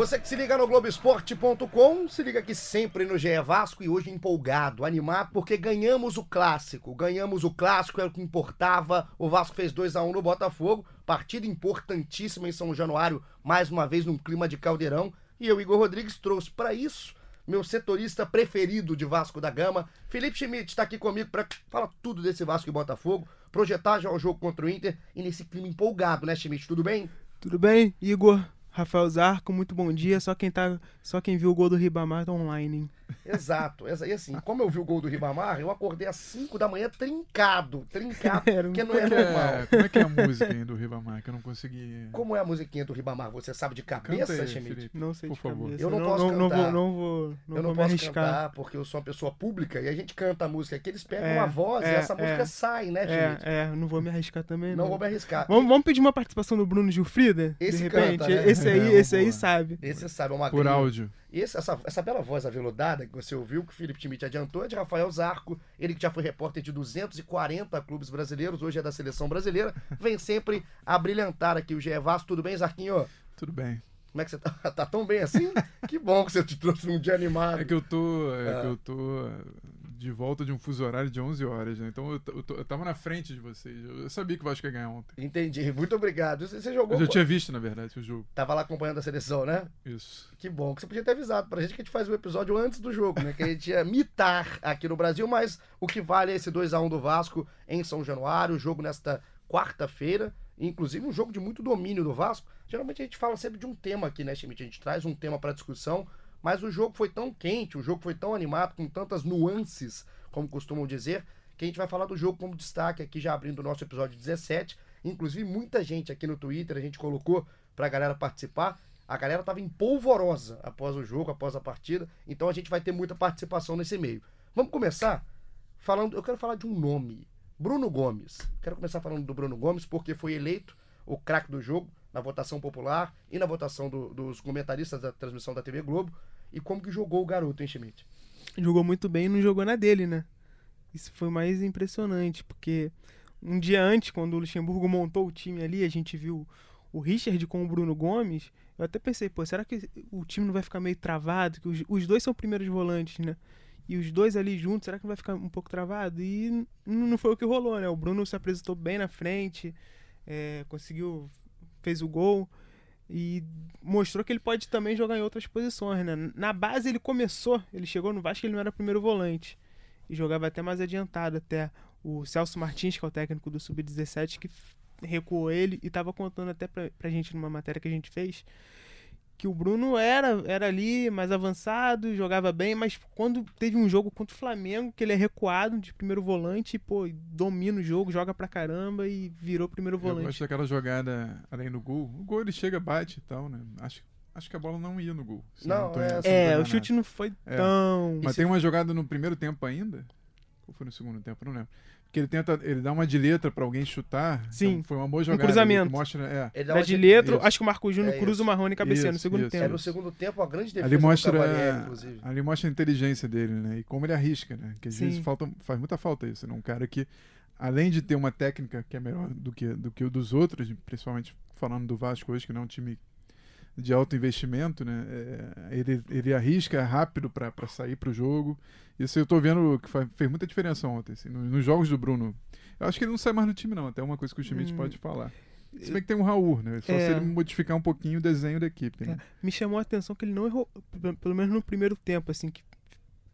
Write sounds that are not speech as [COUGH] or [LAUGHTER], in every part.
Você que se liga no Globoesporte.com, se liga aqui sempre no GE Vasco e hoje empolgado, animado, porque ganhamos o clássico. Ganhamos o clássico, era o que importava. O Vasco fez 2 a 1 no Botafogo, partida importantíssima em São Januário, mais uma vez num clima de caldeirão. E eu, Igor Rodrigues, trouxe para isso meu setorista preferido de Vasco da Gama. Felipe Schmidt está aqui comigo para falar tudo desse Vasco e Botafogo, projetar já o jogo contra o Inter e nesse clima empolgado, né, Schmidt? Tudo bem? Tudo bem, Igor? Rafael Zarco, muito bom dia. Só quem, tá, só quem viu o gol do Ribamar tá online, hein? Exato. E assim, como eu vi o gol do Ribamar, eu acordei às 5 da manhã trincado. Trincado, [LAUGHS] porque não é normal. como é que é a música do Ribamar? Que eu não consegui. Como é a musiquinha do Ribamar? Você sabe de cabeça, Schmidt? Não sei Por de favor. cabeça. Eu não, não posso não, não cantar. vou, não vou, não eu não vou me posso arriscar. cantar porque eu sou uma pessoa pública e a gente canta a música aqui, eles pegam É, uma voz e é, essa música é. sai, né, Schmidt? É, é, não vou me arriscar também. Não Não, vou me arriscar. Vamos, vamos pedir uma participação do Bruno Gilfrida? Esse de repente? canta, né? Esse aí, É, esse aí boa. sabe. Esse sabe, é uma Por áudio. E esse- essa, essa bela voz aveludada que você ouviu, que o Felipe Schmidt adiantou, é de Rafael Zarco. Ele que já foi repórter de 240 clubes brasileiros, hoje é da seleção brasileira, vem sempre a brilhantar aqui o GE Vasco. Tudo bem, Zarquinho? Tudo bem. Como é que você tá? [LAUGHS] Tá tão bem assim? Que bom que você te trouxe num dia animado. É que eu tô. É Ah. que eu tô de volta de um fuso horário de 11 horas, né? Então eu, eu, eu tava na frente de vocês. Eu eu sabia que o Vasco ia ganhar ontem. Entendi, muito obrigado. Você, você jogou. Eu já tinha visto, na verdade, o jogo. Tava lá acompanhando a seleção, né? Isso. Que bom, que você podia ter avisado pra gente que a gente faz o episódio antes do jogo, né? Que a gente ia mitar aqui no Brasil, mas o que vale é esse 2x1 do Vasco em São Januário, o jogo nesta quarta-feira, inclusive um jogo de muito domínio do Vasco. Geralmente a gente fala sempre de um tema aqui, né, Schmidt? A gente traz um tema pra discussão, mas o jogo foi tão quente, o jogo foi tão animado, com tantas nuances, como costumam dizer, que a gente vai falar do jogo como destaque aqui, já abrindo o nosso episódio 17. Inclusive, muita gente aqui no Twitter, a gente colocou pra galera participar. A galera tava empolvorosa após o jogo, após a partida. Então a gente vai ter muita participação nesse meio. Vamos começar falando. Eu quero falar de um nome. Bruno Gomes. Quero começar falando do Bruno Gomes porque foi eleito o craque do jogo na votação popular e na votação do- dos comentaristas da transmissão da TV Globo. E como que jogou o garoto, hein, Schmidt? Jogou muito bem e não jogou na dele, né? Isso foi mais impressionante, porque um dia antes, quando o Luxemburgo montou o time ali, a gente viu o Richard com o Bruno Gomes. Eu até pensei, pô, será que o time não vai ficar meio travado? Que os, os dois são primeiros volantes, né? E os dois ali juntos, será que não vai ficar um pouco travado? E não foi o que rolou, né? O Bruno se apresentou bem na frente, é, conseguiu, fez o gol e mostrou que ele pode também jogar em outras posições, né? Na base ele começou, ele chegou no Vasco, ele não era primeiro volante e jogava até mais adiantado, até o Celso Martins, que é o técnico do Sub-17, que recuou ele e tava contando até pra, pra gente numa matéria que a gente fez que o Bruno era, era ali mais avançado, jogava bem, mas quando teve um jogo contra o Flamengo, que ele é recuado de primeiro volante, pô, domina o jogo, joga pra caramba e virou primeiro Eu volante. gosto daquela jogada além do gol. O gol ele chega, bate e tal, né? Acho, acho que a bola não ia no gol. Não, eu tô- é, eu não tô É, o chute não foi É. tão. Mas tem uma jogada no primeiro tempo ainda? Ou foi no segundo tempo? Não lembro. Que ele tenta, ele dá uma de letra pra alguém chutar. Sim. Então foi uma boa jogada. cruzamento. ali que Mostra, é. Ele dá uma de de- letro, Isso. acho que o Marco Júnior É cruza isso. o Marrone cabeceando no Isso, segundo isso. É tempo. no segundo tempo a grande defesa Ali do mostra, Cavalieri, inclusive. ali mostra a inteligência dele, né? E como ele arrisca, né? Que às Sim. vezes falta, faz muita falta isso, né? Um cara que, além de ter uma técnica que é melhor do que, do que o dos outros, principalmente falando do Vasco hoje, que não é um time de alto investimento, né? É, ele, ele arrisca rápido para sair pro jogo. Isso eu tô vendo que fa- fez muita diferença ontem, assim, no- nos jogos do Bruno. Eu acho que ele não sai mais do time, não. Até uma coisa que o Schmidt Hum. pode falar. Se bem que tem o Raul, né? Só É. se ele modificar um pouquinho o desenho da equipe. Né? Me chamou a atenção que ele não errou, pe- pelo menos no primeiro tempo, assim, que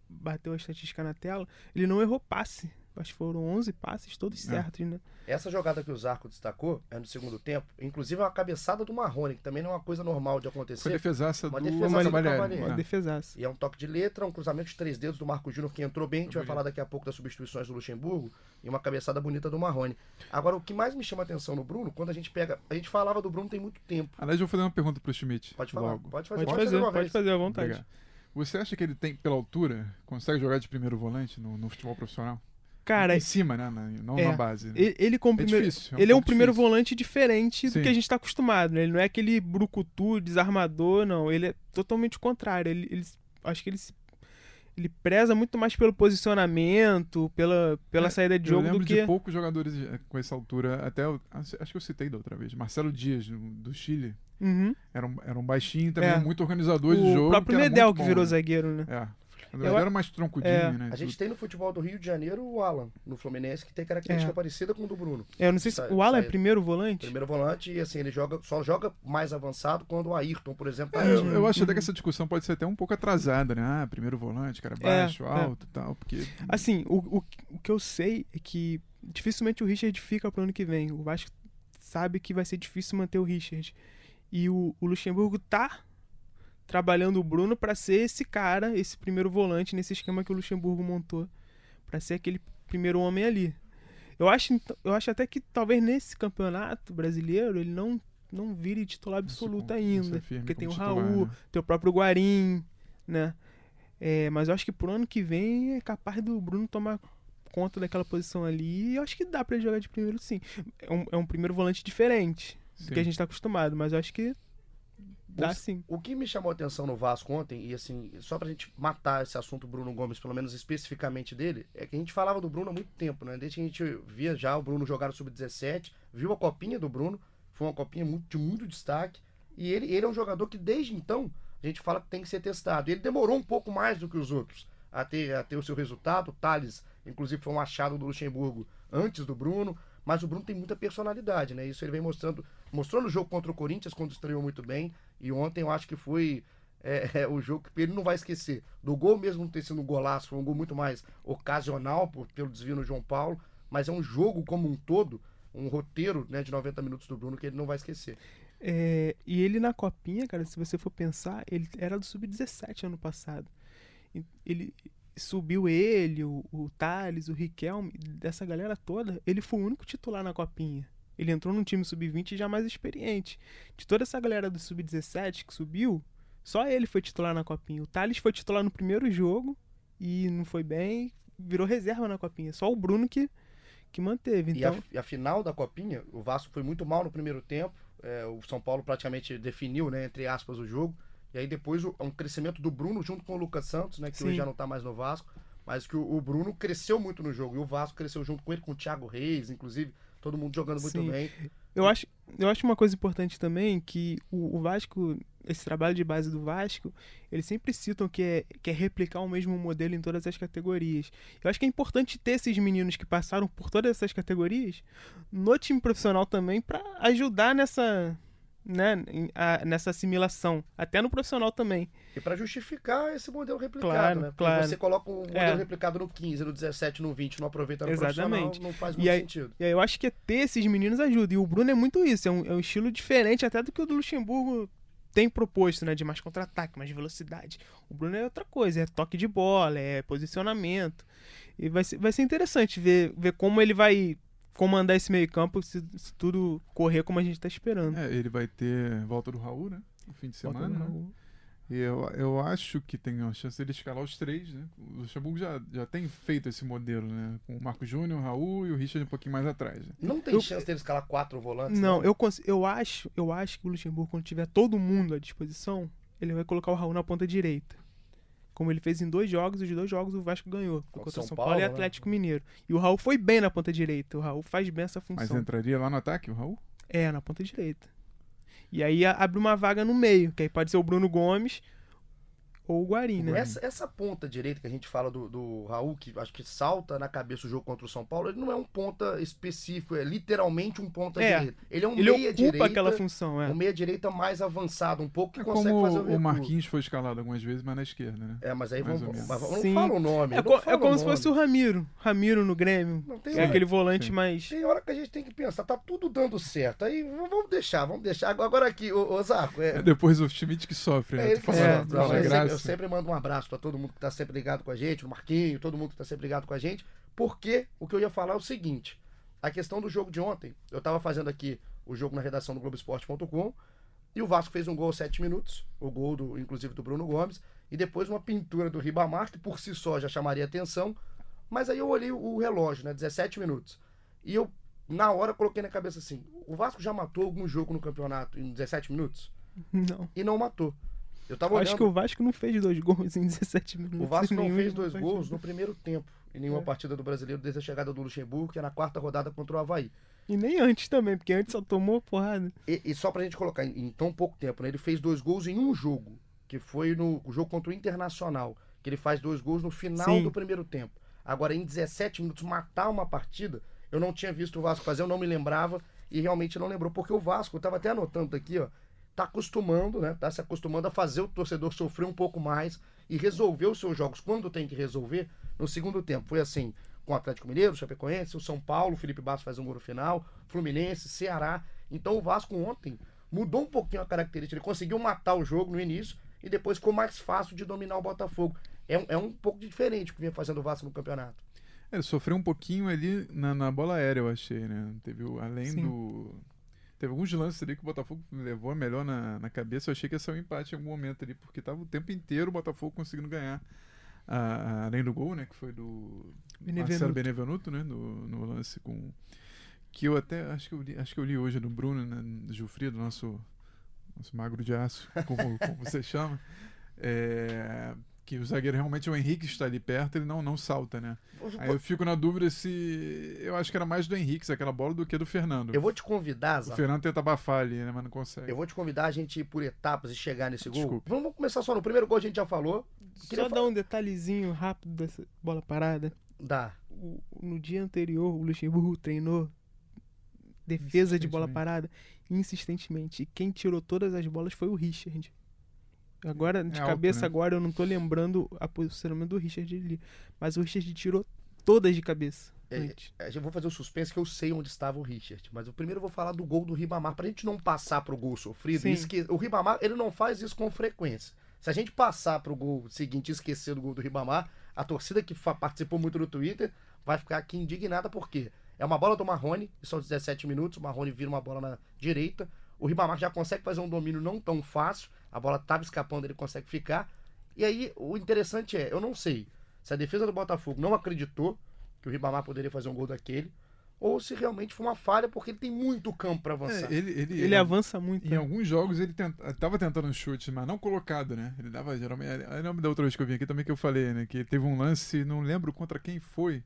bateu a estatística na tela, ele não errou passe. Acho que foram 11 passes, todos É. certos, né? Essa jogada que o Zarco destacou é no segundo tempo, inclusive é uma cabeçada do Marrone, que também não é uma coisa normal de Foi acontecer. defesaça Uma do defesaça do Cavalieri. Uma É. defesaça. E é um toque de letra, um cruzamento de três dedos do Marco Júnior que entrou bem. A gente vai falar daqui a pouco das substituições do Luxemburgo e uma cabeçada bonita do Marrone. Agora, o que mais me chama a atenção no Bruno, quando a gente pega. A gente falava do Bruno tem muito tempo. Aliás, eu vou fazer uma pergunta pro Schmidt. Pode falar, logo. pode fazer, Pode fazer, uma pode vez. fazer à vontade. Obrigado. Você acha que ele tem, pela altura, consegue jogar de primeiro volante no, no futebol profissional? Cara, em cima, né? não É. na base. né? ele, como É primeiro, difícil. ele é um primeiro difícil. volante diferente do Sim. que a gente tá acostumado, né? Ele não é aquele brucutu, desarmador, não. Ele é totalmente o contrário. Ele, ele- acho que ele se- ele preza muito mais pelo posicionamento, pela, pela É, saída de jogo do de que poucos jogadores eh, com essa altura, até o- acho que eu citei da outra vez, Marcelo Dias, do, do Chile, Uhum. era um, era um baixinho também, É. muito organizador de o jogo. próprio que era Medel que bom, virou né? zagueiro, né? É. Eu- era mais troncudinho, É. né? A gente tem no futebol do Rio de Janeiro o Alan, no Fluminense, que tem característica É. parecida com o do Bruno. É, Eu não sei se Sai- o Alan é sai- primeiro volante. Primeiro volante, e assim, ele joga, só joga mais avançado quando o Ayrton, por exemplo, tá É, eu, eu acho até que essa discussão pode ser até um pouco atrasada, né? Ah, primeiro volante, cara baixo, é. alto e tal, porque... Assim, o, o, o que eu sei é que dificilmente o Richard fica pro ano que vem. O Vasco sabe que vai ser difícil manter o Richard. E o, o Luxemburgo tá trabalhando o Bruno pra ser esse cara, esse primeiro volante nesse esquema que o Luxemburgo montou, Pra ser aquele primeiro homem ali. Eu acho, eu acho até que talvez nesse campeonato brasileiro ele não não vire titular absoluto Isso, ainda, isso é porque tem o titular, Raul, né? tem o próprio Guarim, né? É, mas eu acho que pro ano que vem é capaz do Bruno tomar conta daquela posição ali. E eu acho que dá pra ele jogar de primeiro sim. É um, é um primeiro volante diferente do Sim. que a gente tá acostumado, mas eu acho que dá sim. O que me chamou a atenção no Vasco ontem, e assim, só pra gente matar esse assunto Bruno Gomes, pelo menos especificamente dele, é que a gente falava do Bruno há muito tempo, né? Desde que a gente via já o Bruno jogar no Sub-17, viu a copinha do Bruno, foi uma copinha muito- de muito destaque, e ele, ele é um jogador que desde então a gente fala que tem que ser testado. Ele demorou um pouco mais do que os outros a ter, a ter o seu resultado. O Thales, inclusive, foi um achado do Luxemburgo antes do Bruno, mas o Bruno tem muita personalidade, né? Isso ele vem mostrando, mostrou no jogo contra o Corinthians, quando estreou muito bem, e ontem eu acho que foi é, é, o jogo que ele não vai esquecer. Do gol mesmo não ter sido um golaço, foi um gol muito mais ocasional por, pelo desvio no João Paulo, mas é um jogo como um todo, um roteiro né, de 90 minutos do Bruno que ele não vai esquecer. É, e ele na copinha, cara, se você for pensar, ele era do sub-17 ano passado. Ele subiu ele, o, o Thales, o Riquelme, dessa galera toda, ele foi o único titular na copinha. Ele entrou num time sub-20 já mais experiente. De toda essa galera do sub-17 que subiu, só ele foi titular na copinha. O Thales foi titular no primeiro jogo e não foi bem, virou reserva na copinha. Só o Bruno que, que manteve. E, a, Então, e a final da Copinha, o Vasco foi muito mal no primeiro tempo. é, o São Paulo praticamente definiu, né, entre aspas, o jogo. E aí depois o- um crescimento do Bruno junto com o Lucas Santos, né, que Sim. hoje já não tá mais no Vasco. Mas que o, o Bruno cresceu muito no jogo. E o Vasco cresceu junto com ele, com o Thiago Reis, inclusive. Todo mundo jogando muito Sim. bem. Eu acho, eu acho uma coisa importante também que o, o Vasco, esse trabalho de base do Vasco, eles sempre citam que é, que é replicar o mesmo modelo em todas as categorias. Eu acho que é importante ter esses meninos que passaram por todas essas categorias no time profissional também para ajudar nessa, né, a- nessa assimilação, até no profissional também. E pra justificar esse modelo replicado, Claro, né? Porque claro. você coloca um modelo É. replicado no 15, no 17, no 20, não aproveita no Exatamente. profissional, não faz E muito aí- sentido. E aí eu acho que ter esses meninos ajuda. E o Bruno é muito isso. É um, é um estilo diferente até do que o do Luxemburgo tem proposto, né? De mais contra-ataque, mais velocidade. O Bruno é outra coisa. É toque de bola, é posicionamento. E vai ser, vai ser interessante ver, ver como ele vai comandar esse meio campo se, se tudo correr como a gente tá esperando. É, ele vai ter volta do Raul, né? No fim de semana, no né? Raul. E eu, eu acho que tem a chance dele escalar os três, né? O Luxemburgo já, já tem feito esse modelo, né? Com o Marco Júnior, o Raul e o Richard um pouquinho mais atrás. Né? Não tem Eu- chance dele escalar quatro volantes? Não, eu, cons- eu acho, eu acho que o Luxemburgo, quando tiver todo mundo à disposição, ele vai colocar o Raul na ponta direita. Como ele fez em dois jogos, os dois jogos o Vasco ganhou. Contra Contra São São Paulo, Paulo, e né? Atlético Mineiro. E o Raul foi bem na ponta direita. O Raul faz bem essa Mas função. entraria lá no ataque, o Raul? É, na ponta direita. E aí abre uma vaga no meio, que aí pode ser o Bruno Gomes ou o Guarim, né? Essa, essa ponta direita que a gente fala do, do Raul, que acho que salta na cabeça o jogo contra o São Paulo, ele não é um ponta específico, é literalmente um ponta É, direita. Ele é um Ele meia ocupa direita, aquela função, é. um meia direita mais avançado um pouco que É consegue como fazer o o. Marquinhos foi escalado algumas vezes, mas na esquerda, né? É, mas aí Mais vamos, mas vamos- não Sim. fala o nome. É, co- é como se nome. fosse o Ramiro. Ramiro no Grêmio. Não tem é hora- aquele volante Sim. mais. Tem hora que a gente tem que pensar, tá tudo dando certo. Aí vamos deixar, vamos deixar. Agora aqui, ô, ô Zarco, é, É depois o Schmidt que sofre, É né? Tu fala, É, sofre. fala graça. Eu sempre mando um abraço pra todo mundo que tá sempre ligado com a gente, o Marquinho, todo mundo que tá sempre ligado com a gente, porque o que eu ia falar é o seguinte: a questão do jogo de ontem, eu tava fazendo aqui o jogo na redação do Globoesporte.com e o Vasco fez um gol aos 7 minutos, o gol do, inclusive do Bruno Gomes, e depois uma pintura do Ribamar, que por si só já chamaria atenção. Mas aí eu olhei o relógio, né? 17 minutos. E eu, na hora, coloquei na cabeça assim: o Vasco já matou algum jogo no campeonato em 17 minutos? Não. E não matou. Eu tava Acho olhando. que o Vasco não fez dois gols em 17 minutos. O Vasco não fez dois gols no primeiro tempo em nenhuma É. partida do brasileiro desde a chegada do Luxemburgo, que é na quarta rodada contra o Havaí. E nem antes também, porque antes só tomou porrada. E, e só pra gente colocar, em, em tão pouco tempo, né? Ele fez dois gols em um jogo, que foi no jogo contra o Internacional, que ele faz dois gols no final Sim. do primeiro tempo. Agora, em 17 minutos, matar uma partida, eu não tinha visto o Vasco fazer, eu não me lembrava e realmente não lembrou, porque o Vasco, eu tava até anotando aqui, ó, tá acostumando, né? Tá se acostumando a fazer o torcedor sofrer um pouco mais e resolver os seus jogos quando tem que resolver no segundo tempo. Foi assim com o Atlético Mineiro, o Chapecoense, o São Paulo, o Felipe Bastos faz um gol no final, Fluminense, Ceará. Então o Vasco ontem mudou um pouquinho a característica. Ele conseguiu matar o jogo no início e depois ficou mais fácil de dominar o Botafogo. É, um- é um pouco diferente o que vinha fazendo o Vasco no campeonato. É, Ele sofreu um pouquinho ali na, na bola aérea, eu achei, né? Teve o- além Sim. do. Teve alguns lances ali que o Botafogo levou melhor na, na cabeça. Eu achei que ia ser um empate em algum momento ali, porque tava o tempo inteiro o Botafogo conseguindo ganhar. A- a- além do gol, né? Que foi do Benevenuto. Marcelo Benevenuto, né? No, no lance com. Que eu até acho que eu li, acho que eu li hoje no Bruno, né? Do Gilfrido, nosso, nosso magro de aço, [LAUGHS] como, como você chama. É, que o zagueiro realmente, o Henrique está ali perto, ele não, não salta, né? Aí eu fico na dúvida se. Eu acho que era mais do Henrique, aquela bola, do que do Fernando. Eu vou te convidar, O Zé. Fernando tenta abafar ali, né? Mas não consegue. Eu vou te convidar a gente ir por etapas e chegar nesse gol. Desculpe. Vamos começar só no primeiro gol, a gente já falou. Queria Só dar um detalhezinho rápido dessa bola parada. Dá. O- no dia anterior, o Luxemburgo treinou defesa de bola parada insistentemente. E quem tirou todas as bolas foi o Richard. Agora, de É alto, cabeça, né? agora eu não tô lembrando a posicionamento do Richard ali. Mas o Richard tirou todas de cabeça. É. É, Eu vou fazer o suspense que eu sei onde estava o Richard. Mas eu primeiro vou falar do gol do Ribamar, pra gente não passar pro gol sofrido. Esque- O Ribamar, ele não faz isso com frequência. Se a gente passar pro gol seguinte e esquecer do gol do Ribamar, a torcida que participou muito no Twitter vai ficar aqui indignada porque é uma bola do Marrone, e são 17 minutos, o Marrone vira uma bola na direita. O Ribamar já consegue fazer um domínio não tão fácil, a bola tava escapando, ele consegue ficar. E aí, o interessante é, eu não sei se a defesa do Botafogo não acreditou que o Ribamar poderia fazer um gol daquele, ou se realmente foi uma falha, porque ele tem muito campo para avançar. É, ele, ele, Ele avança muito. Em né? alguns jogos ele tenta, tava tentando um chute, mas não colocado, né? Ele dava geralmente. Eu lembro da outra vez que eu vim aqui também que eu falei, né? Que teve um lance, não lembro contra quem foi,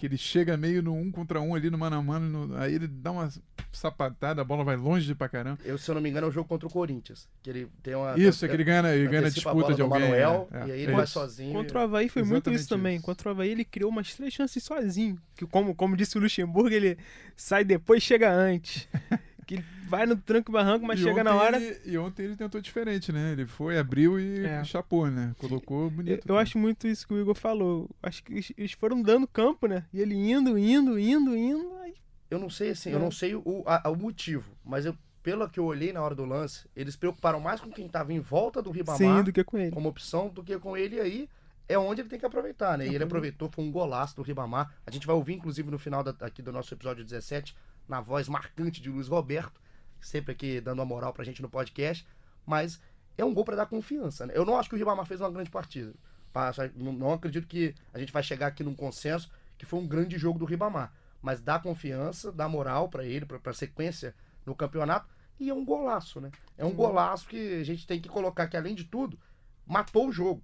que ele chega meio no um contra um ali no mano a mano, no- aí ele dá uma sapatada, a bola vai longe pra caramba. Eu, se eu não me engano, é o jogo contra o Corinthians, que ele tem uma... Isso, é que ele ganha, ele ganha a disputa bola de alguém. Manuel, é, é. e aí ele É vai isso. sozinho. Contra o Havaí foi muito Exatamente isso também. isso. Contra o Havaí ele criou umas três chances sozinho. Que como, como disse o Luxemburgo, ele sai depois chega antes. [LAUGHS] que ele vai no tranco e barranco, mas E chega na hora. ele- e ontem ele tentou diferente, né? Ele foi, abriu e É. chapou, né? Colocou Eu, bonito. eu acho muito isso que o Igor falou. Acho que eles, foram dando campo, né? E ele indo, indo, indo, indo. Aí Eu não sei assim, É. eu não sei o, a- o motivo, mas eu, pelo que eu olhei na hora do lance, eles preocuparam mais com quem estava em volta do Ribamar sim, do que com ele. como opção do que com ele e aí é onde ele tem que aproveitar, né? E ele aproveitou, foi um golaço do Ribamar. A gente vai ouvir, inclusive, no final da- aqui do nosso episódio 17, na voz marcante de Luiz Roberto, sempre aqui dando uma moral pra gente no podcast, mas é um gol pra dar confiança, né? Eu não acho que o Ribamar fez uma grande partida. Tá? Não, acredito que a gente vai chegar aqui num consenso que foi um grande jogo do Ribamar, mas dá confiança, dá moral pra ele, pra, pra sequência no campeonato, e é um golaço, né? É um golaço que a gente tem que colocar que, além de tudo, matou o jogo.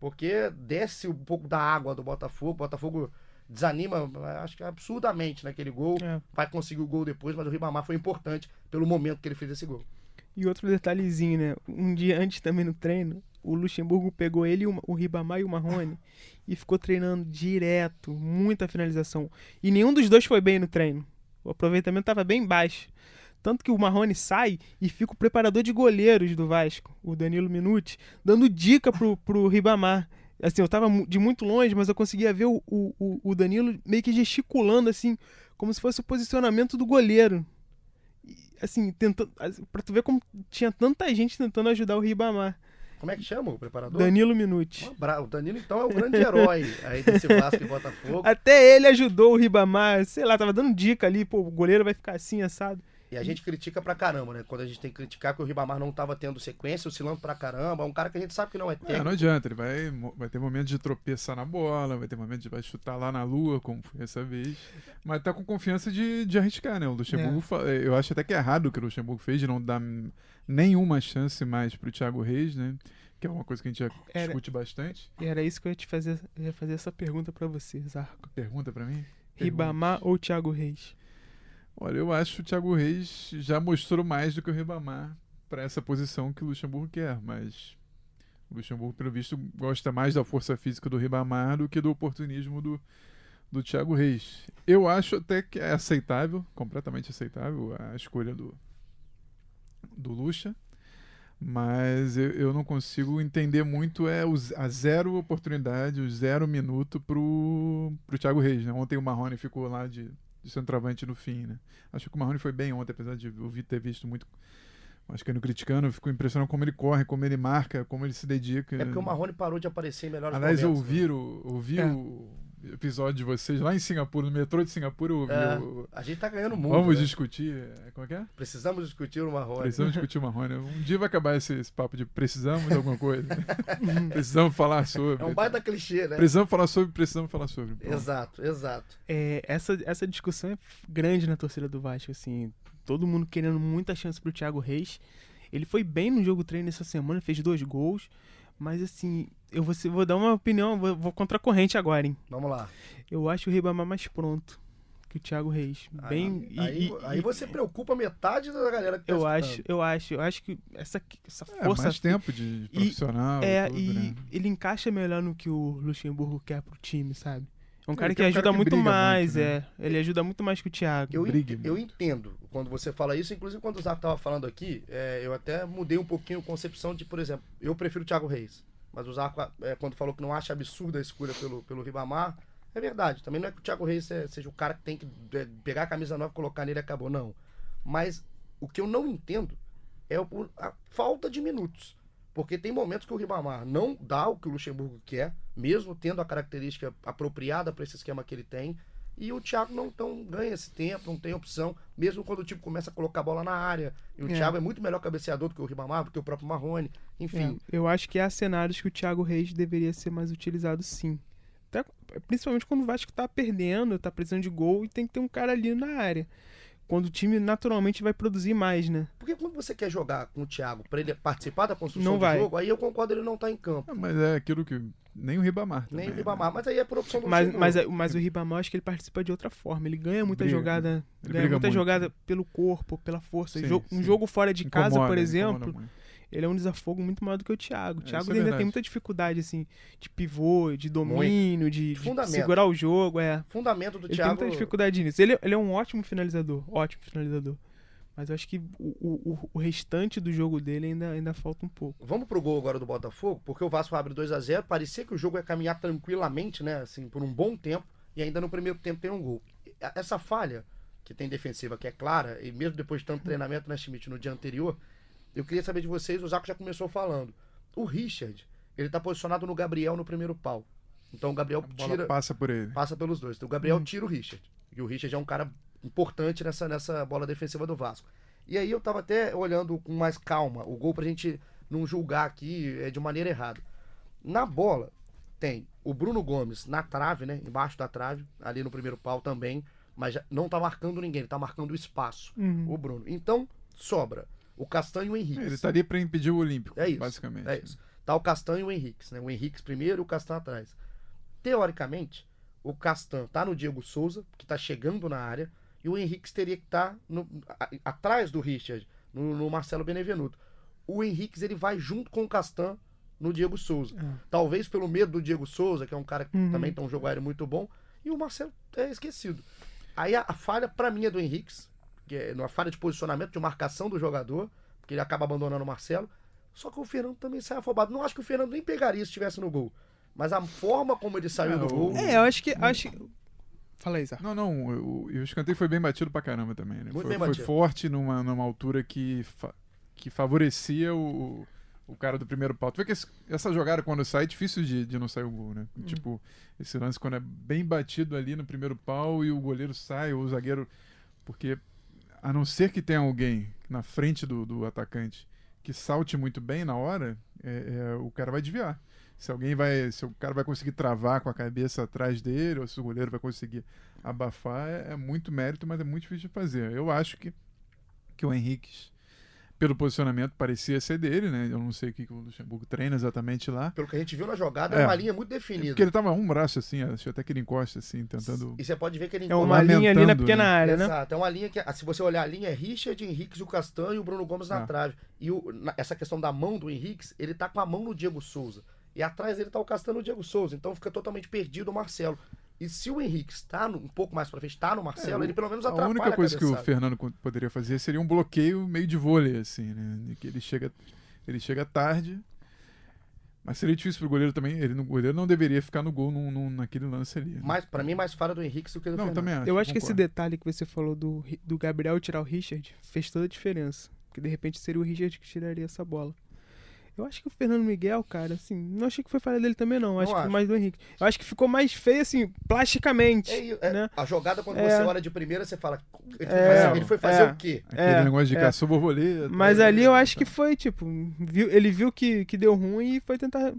Porque desce um pouco da água do Botafogo. O Botafogo desanima, acho que absurdamente naquele gol. É. Vai conseguir o gol depois, mas o Ribamar foi importante pelo momento que ele fez esse gol. E outro detalhezinho, né? Um dia antes também no treino, o Luxemburgo pegou ele, o, o Ribamar e o Marrone e ficou treinando direto, muita finalização. E nenhum dos dois foi bem no treino. O aproveitamento estava bem baixo. Tanto que o Marrone sai e fica o preparador de goleiros do Vasco, o Danilo Minuti, dando dica pro, pro Ribamar. Assim, eu tava de muito longe, mas eu conseguia ver o, o, o- Danilo meio que gesticulando, assim, como se fosse o posicionamento do goleiro. E, assim, tentando. Pra tu ver como tinha tanta gente tentando ajudar o Ribamar. Como é que chama o preparador? Danilo Minuti. O Danilo, então, é o grande herói aí desse Vasco e Botafogo. Até ele ajudou o Ribamar, sei lá, tava dando dica ali, pô, o goleiro vai ficar assim, assado. E a gente critica pra caramba, né? Quando a gente tem que criticar que o Ribamar não tava tendo sequência, oscilando pra caramba. É um cara que a gente sabe que não é É, técnico. não adianta, ele vai, vai ter momentos de tropeçar na bola, vai ter momentos de vai chutar lá na lua, como foi essa vez. Mas tá com confiança de, de arriscar, né? O Luxemburgo, É. fa- eu acho até que é errado o que o Luxemburgo fez de não dar nenhuma chance mais pro Thiago Reis, né? Que é uma coisa que a gente já Era- discute bastante. E era isso que eu ia te fazer, eu ia fazer essa pergunta pra você, Zarco. Pergunta pra mim? Ribamar ou Thiago Reis? Olha, eu acho que o Thiago Reis já mostrou mais do que o Ribamar para essa posição que o Luxemburgo quer, mas o Luxemburgo, pelo visto, gosta mais da força física do Ribamar do que do oportunismo do, do Thiago Reis. Eu acho até que é aceitável, completamente aceitável, a escolha do, do Lucha, mas eu, eu não consigo entender muito é a zero oportunidade, o zero minuto pro, pro Thiago Reis. Né? Ontem o Marrone ficou lá de, de centroavante no fim. Né? Acho que o Marrone foi bem ontem, apesar de eu ter visto muito. Acho que no criticando, eu fico impressionado como ele corre, como ele marca, como ele se dedica. É porque o Marrone parou de aparecer em melhores Aliás, eu momentos. né? ouvi, o, ouvi É. o episódio de vocês lá em Singapura, no metrô de Singapura, eu ouvi. É, o- a gente tá ganhando muito. Vamos né? discutir. é, Como é que é? Precisamos discutir o Marrone. Precisamos discutir o Marrone. [LAUGHS] Um dia vai acabar esse, esse papo de precisamos de alguma coisa. [LAUGHS] precisamos falar sobre. É um baita clichê, né? Precisamos falar sobre, precisamos falar sobre. Pronto. Exato, exato. É, essa, essa discussão é grande na torcida do Vasco, assim. Todo mundo querendo muita chance pro Thiago Reis. Ele foi bem no jogo treino essa semana, fez dois gols. Mas assim, eu vou, vou dar uma opinião, vou, vou contra a corrente agora, hein? Vamos lá. Eu acho o Ribamar mais pronto que o Thiago Reis. Bem. e- aí, e- aí e- você preocupa metade da galera que tá Eu escutando. acho, eu acho, eu acho que essa, essa É, força. mais tempo de profissional. É, tudo, e né? ele encaixa melhor no que o Luxemburgo quer pro time, sabe? É um cara que é um cara ajuda que muito mais, muito, né? é. Ele ajuda muito mais que o Thiago. Eu, Brigue eu muito. entendo quando você fala isso, inclusive quando o Zaco tava falando aqui, é, eu até mudei um pouquinho a concepção de, por exemplo, eu prefiro o Thiago Reis. Mas o Zaco, é, quando falou que não acha absurda a escolha pelo, pelo Ribamar, é verdade. Também não é que o Thiago Reis é- seja o cara que tem que é, pegar a camisa nova, colocar nele e acabou, não. Mas o que eu não entendo é a falta de minutos. Porque tem momentos que o Ribamar não dá o que o Luxemburgo quer, mesmo tendo a característica apropriada para esse esquema que ele tem. E o Thiago não tão, ganha esse tempo, não tem opção, mesmo quando o time começa a colocar a bola na área. E o É. Thiago é muito melhor cabeceador do que o Ribamar, do que o próprio Marrone. Enfim, É, eu acho que há cenários que o Thiago Reis deveria ser mais utilizado sim. Até- principalmente quando o Vasco tá perdendo, tá precisando de gol e tem que ter um cara ali na área. Quando o time naturalmente vai produzir mais, né? porque quando você quer jogar com o Thiago para ele participar da construção Não do vai. jogo, aí eu concordo ele não tá em campo. Ah, mas é aquilo que. Nem o Ribamar. Nem também, o Ribamar, mas aí é por opção do Mas, Luxemburgo. mas, mas o Ribamar, eu acho que ele participa de outra forma. Ele ganha muita Briga. jogada. Ele ganha muita muito. jogada pelo corpo, pela força. Sim, um sim. jogo fora de casa, Incomoda, por incomoda exemplo. Ele é um desafogo muito maior do que o Thiago. O É, Thiago é ainda tem muita dificuldade, assim, de pivô, de domínio, de, de segurar o jogo. É. Fundamento do Ele Thiago. tem muita dificuldade nisso. Ele, ele é um ótimo finalizador. Ótimo finalizador. Mas eu acho que o, o, o- o restante do jogo dele ainda, ainda falta um pouco. Vamos pro gol agora do Botafogo, porque o Vasco abre 2 a 0 Parecia que o jogo ia caminhar tranquilamente, né? Assim, por um bom tempo. E ainda no primeiro tempo tem um gol. Essa falha, que tem defensiva, que é clara, e mesmo depois de tanto treinamento, né, Schmidt, no dia anterior, eu queria saber de vocês, o Zaco já começou falando. O Richard, ele tá posicionado no Gabriel no primeiro pau. Então o Gabriel tira, passa por ele. passa pelos dois. Então, o Gabriel tira o Richard. E o Richard é um cara importante nessa, nessa bola defensiva do Vasco. E aí eu tava até olhando com mais calma o gol pra gente não julgar aqui é, de maneira errada. Na bola, tem o Bruno Gomes na trave, né? Embaixo da trave, ali no primeiro pau também. Mas não tá marcando ninguém, ele tá marcando o espaço. O Bruno. Então, sobra o Castanho e o Henrique. Ele estaria para impedir o Olímpico, É isso. basicamente. É isso. Tá o Castan e o Henrique, né? O Henrique primeiro e o Castan atrás. Teoricamente, o Castan tá no Diego Souza, que tá chegando na área, e o Henrique teria que estar atrás do Richard, no, no Marcelo Benevenuto. O Henrique ele vai junto com o Castan no Diego Souza. Talvez pelo medo do Diego Souza, que é um cara que Uhum. também tem um jogo aéreo muito bom, e o Marcelo é esquecido. Aí a, a falha, pra mim, é do Henrique, que é uma falha de posicionamento, de marcação do jogador, porque ele acaba abandonando o Marcelo. Só que o Fernando também sai afobado. Não acho que o Fernando nem pegaria se estivesse no gol. Mas a forma como ele saiu É, do gol. É, eu acho que. Acho... Fala aí, Zé. Não, não, o, o escanteio foi bem batido pra caramba também, né? Muito foi, bem foi batido. forte numa, numa altura que, fa- que favorecia o, o cara do primeiro pau. Tu vê que esse- essa jogada, quando sai, é difícil de, de não sair o gol, né? Tipo, esse lance quando é bem batido ali no primeiro pau e o goleiro sai, ou o zagueiro. Porque a não ser que tenha alguém na frente do, do atacante que salte muito bem na hora, é, é, o cara vai desviar. Se alguém vai. Se o cara vai conseguir travar com a cabeça atrás dele, ou se o goleiro vai conseguir abafar, é, é muito mérito, mas é muito difícil de fazer. Eu acho que, que o Henrique pelo posicionamento, parecia ser dele, né? Eu não sei o que, que o Luxemburgo treina exatamente lá. Pelo que a gente viu na jogada, é, é uma linha muito definida. Porque ele tava um braço assim, acho até que ele encosta assim, tentando. E você pode ver que ele É uma linha ali na pequena né? área, né? Exato, é uma linha que, se você olhar a linha, é Richard, Henrique, o Castanho e o Bruno Gomes na ah. trave. E o, na, essa questão da mão do Henrique, ele tá com a mão no Diego Souza. E atrás dele tá o Castanho e o Diego Souza. Então fica totalmente perdido o Marcelo. E se o Henrique está no, um pouco mais para frente, está no Marcelo, é, ele pelo menos atrapalha a única coisa a que o Fernando poderia fazer seria um bloqueio meio de vôlei, assim, né? Que ele chega, ele chega tarde, mas seria difícil pro goleiro também. Ele, o goleiro não deveria ficar no gol num, num, naquele lance ali. Né? Mas, pra mim, mais fora do Henrique do que do não, Fernando. Também acho, Eu acho concordo. que esse detalhe que você falou do, do Gabriel tirar o Richard fez toda a diferença. Porque de repente seria o Richard que tiraria essa bola. Eu acho que o Fernando Miguel, cara, assim, não achei que foi falha dele também, não. Acho, não que mais do Henrique. Eu acho que ficou mais feio, assim, plasticamente. É, é, né? A jogada, quando é. você olha de primeira, você fala. Ele foi é. fazer, ele foi fazer é. o quê? Aquele negócio de caçou borboleta. Mas ali eu acho que foi, tipo, viu, ele viu que, que deu ruim e foi tentar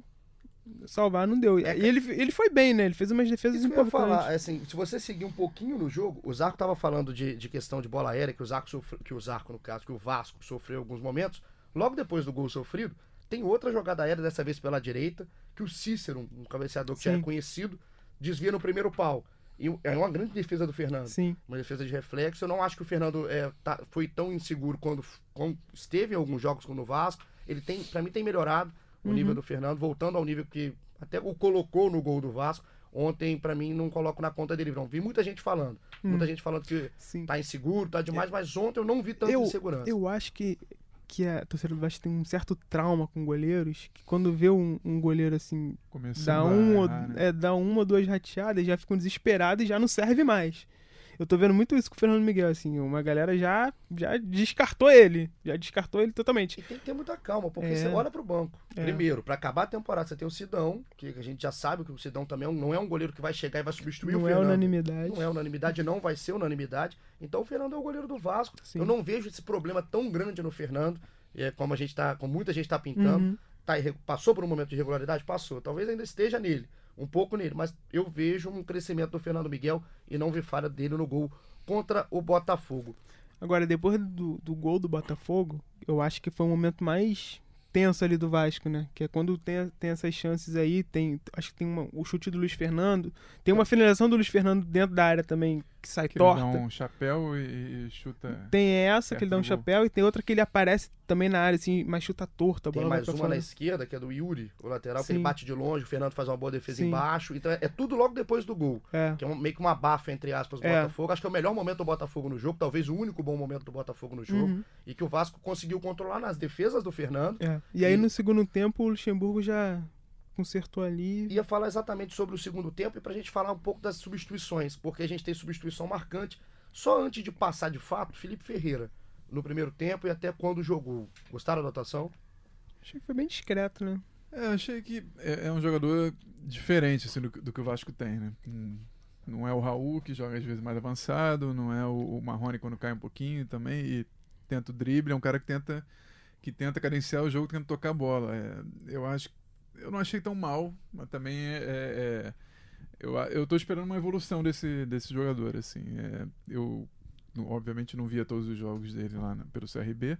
salvar, não deu. É, e ele, ele foi bem, né? Ele fez umas defesas importantes. Eu ia falar, assim, se você seguir um pouquinho no jogo, o Zarco tava falando de, de questão de bola aérea, que o Zarco sofreu, que o Zarco, no caso, que o Vasco sofreu alguns momentos. Logo depois do gol sofrido, tem outra jogada aérea, dessa vez pela direita, que o Cícero, um cabeceador que Sim. já é conhecido, desvia no primeiro pau. E é uma grande defesa do Fernando. Sim. Uma defesa de reflexo. Eu não acho que o Fernando é, tá, foi tão inseguro quando, quando, esteve em alguns jogos com o Vasco. Ele tem, para mim, tem melhorado o uhum. nível do Fernando, voltando ao nível que até o colocou no gol do Vasco. Ontem, para mim, não coloco na conta dele. Não. Vi muita gente falando. Hum. Muita gente falando que Sim. tá inseguro, tá demais, mas ontem eu não vi tanta insegurança. Eu acho que que a torcida do Vasco tem um certo trauma com goleiros, que quando vê um, um goleiro assim, dá, um, errar, né? é, dá uma ou duas rateadas, já ficam desesperados e já não serve mais. Eu tô vendo muito isso com o Fernando Miguel, assim, uma galera já, já descartou ele, já descartou ele totalmente. E tem que ter muita calma, porque é. você olha pro banco. É. Primeiro, para acabar a temporada, você tem o Sidão, que a gente já sabe que o Sidão também é não é um goleiro que vai chegar e vai substituir não o Fernando. Não é unanimidade. Não é unanimidade, não vai ser unanimidade. Então o Fernando é o goleiro do Vasco. Sim. Eu não vejo esse problema tão grande no Fernando, é, como a gente tá, como muita gente está pintando. Uhum. Tá, passou por um momento de irregularidade? Passou. Talvez ainda esteja nele, um pouco nele, mas eu vejo um crescimento do Fernando Miguel e não vi falha dele no gol contra o Botafogo. Agora, depois do, do gol do Botafogo, eu acho que foi o momento mais tenso ali do Vasco, né? Que é quando tem, tem essas chances aí, tem. Acho que tem uma, o chute do Luiz Fernando. Tem uma finalização do Luiz Fernando dentro da área também, que sai que torta. Ele dá um chapéu e, e chuta. Tem essa, que ele dá um chapéu, e tem outra que ele aparece também na área, assim, mas chuta torta. tem mais uma fora. na esquerda, que é do Yuri, o lateral, Sim. que ele bate de longe, o Fernando faz uma boa defesa Sim. embaixo. Então é, é, tudo logo depois do gol. É. Que é um, meio que uma bafa, entre aspas, do é. Botafogo. Acho que é o melhor momento do Botafogo no jogo, talvez o único bom momento do Botafogo no jogo. Uhum. E que o Vasco conseguiu controlar nas defesas do Fernando. É. E, e aí no segundo tempo o Luxemburgo já consertou ali. Ia falar exatamente sobre o segundo tempo e pra gente falar um pouco das substituições, porque a gente tem substituição marcante. Só antes de passar de fato, Felipe Ferreira, no primeiro tempo e até quando jogou. Gostaram da atuação? Achei que foi bem discreto, né? É, achei que é, é um jogador diferente assim, do, do, que o Vasco tem, né? Não é o Raul, que joga às vezes mais avançado, não é o, o Marrone quando cai um pouquinho também e tenta o drible, é um cara que tenta que tenta cadenciar o jogo, tenta tocar a bola. É, eu acho eu não achei tão mal, mas também é, é, é eu, eu tô esperando uma evolução desse, desse jogador, assim. É, eu, obviamente, não via todos os jogos dele lá na, pelo CRB,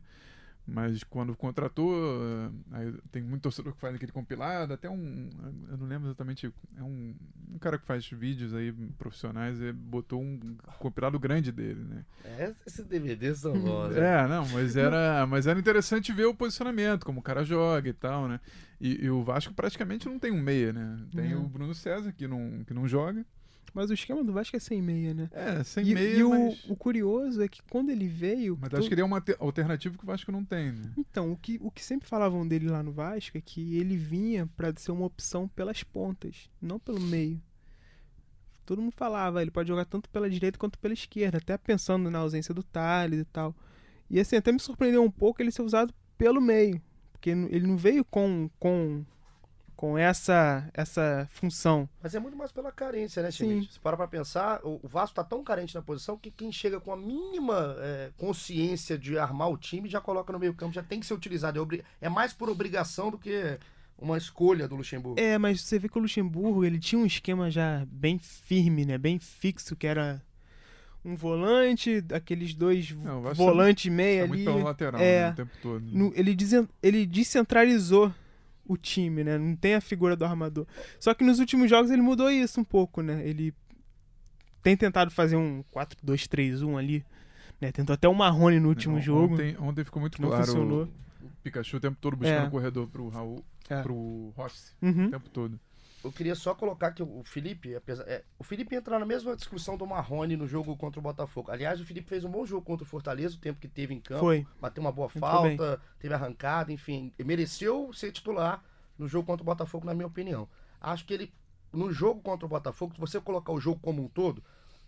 mas quando contratou, eh, aí tem muito torcedor que faz aquele compilado, até um. Eu não lembro exatamente. É um, um cara que faz vídeos aí profissionais e botou um compilado grande dele, né? É, esses DVDs são [LAUGHS] bons. é, não, mas era, mas era interessante ver o posicionamento, como o cara joga e tal, né? E, e o Vasco praticamente não tem um meia, né? Tem uhum. o Bruno César, que não, que não joga. Mas o esquema do Vasco é sem meia, né? É, sem e, meia. E mas... o, o, curioso é que quando ele veio. Mas acho que ele é uma alternativa que o Vasco não tem, né? Então, o que, o que sempre falavam dele lá no Vasco é que ele vinha para ser uma opção pelas pontas, não pelo meio. Todo mundo falava, ele pode jogar tanto pela direita quanto pela esquerda, até pensando na ausência do Thales e tal. E assim, até me surpreendeu um pouco ele ser usado pelo meio. Porque ele não veio com, com com essa essa função. Mas é muito mais pela carência, né, Sim. Schmidt? Se para pra pensar, o Vasco tá tão carente na posição que quem chega com a mínima é, consciência de armar o time já coloca no meio campo, já tem que ser utilizado. É, é mais por obrigação do que uma escolha do Luxemburgo. É, mas você vê que o Luxemburgo, ele tinha um esquema já bem firme, né? Bem fixo, que era um volante, aqueles dois Não, Vasco volantes meia Tá ali. muito pelo lateral é. né, o tempo todo. No- ele, desen- ele descentralizou o time, né? Não tem a figura do armador. Só que nos últimos jogos ele mudou isso um pouco, né? Ele tem tentado fazer um 4-2-3-1 ali, né? Tentou até o Marrone no último Não, jogo, Ontem, ontem ficou muito não claro funcionou. o Pikachu o tempo todo buscando É. o corredor pro Raul, É. pro Rossi, Uhum. o tempo todo. Eu queria só colocar que o Felipe, apesar, é, o Felipe entra na mesma discussão do Marrone no jogo contra o Botafogo. Aliás, o Felipe fez um bom jogo contra o Fortaleza, o tempo que teve em campo. Foi. bateu uma boa Entrou falta, teve arrancada, enfim, mereceu ser titular no jogo contra o Botafogo, na minha opinião. Acho que ele, no jogo contra o Botafogo, se você colocar o jogo como um todo,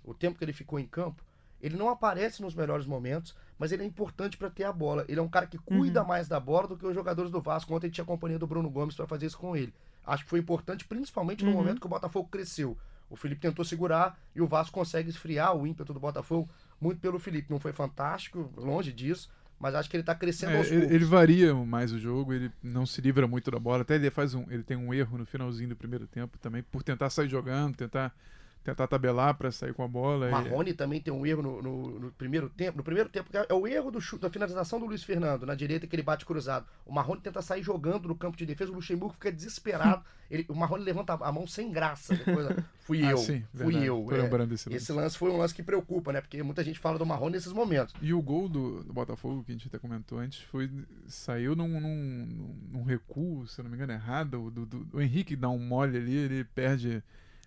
o tempo que ele ficou em campo, ele não aparece nos melhores momentos, mas ele é importante para ter a bola. Ele é um cara que cuida mais da bola do que os jogadores do Vasco. Ontem tinha a companhia do Bruno Gomes para fazer isso com ele. Acho que foi importante, principalmente no Uhum. momento que o Botafogo cresceu. O Felipe tentou segurar e o Vasco consegue esfriar o ímpeto do Botafogo muito pelo Felipe. Não foi fantástico, longe disso, mas acho que ele tá crescendo É, aos ele, ele varia mais o jogo, ele não se livra muito da bola. Até ele faz um, ele tem um erro no finalzinho do primeiro tempo também, por tentar sair jogando, tentar, tentar tabelar para sair com a bola. e- Marrone também tem um erro no, no- no primeiro tempo. No primeiro tempo, que é o erro do chute, da finalização do Luiz Fernando, na direita, que ele bate cruzado. O Marrone tenta sair jogando no campo de defesa, o Luxemburgo fica desesperado. [LAUGHS] Ele- o Marrone levanta a mão sem graça. Depois, [LAUGHS] fui Ah, eu, sim, fui verdade. eu. É. desse lance. Esse lance foi um lance que preocupa, né? Porque muita gente fala do Marrone nesses momentos. E o gol do, do Botafogo, que a gente até comentou antes, foi saiu num, num, num recuo, se eu não me engano, errado. O, do, do- o Henrique dá um mole ali, ele perde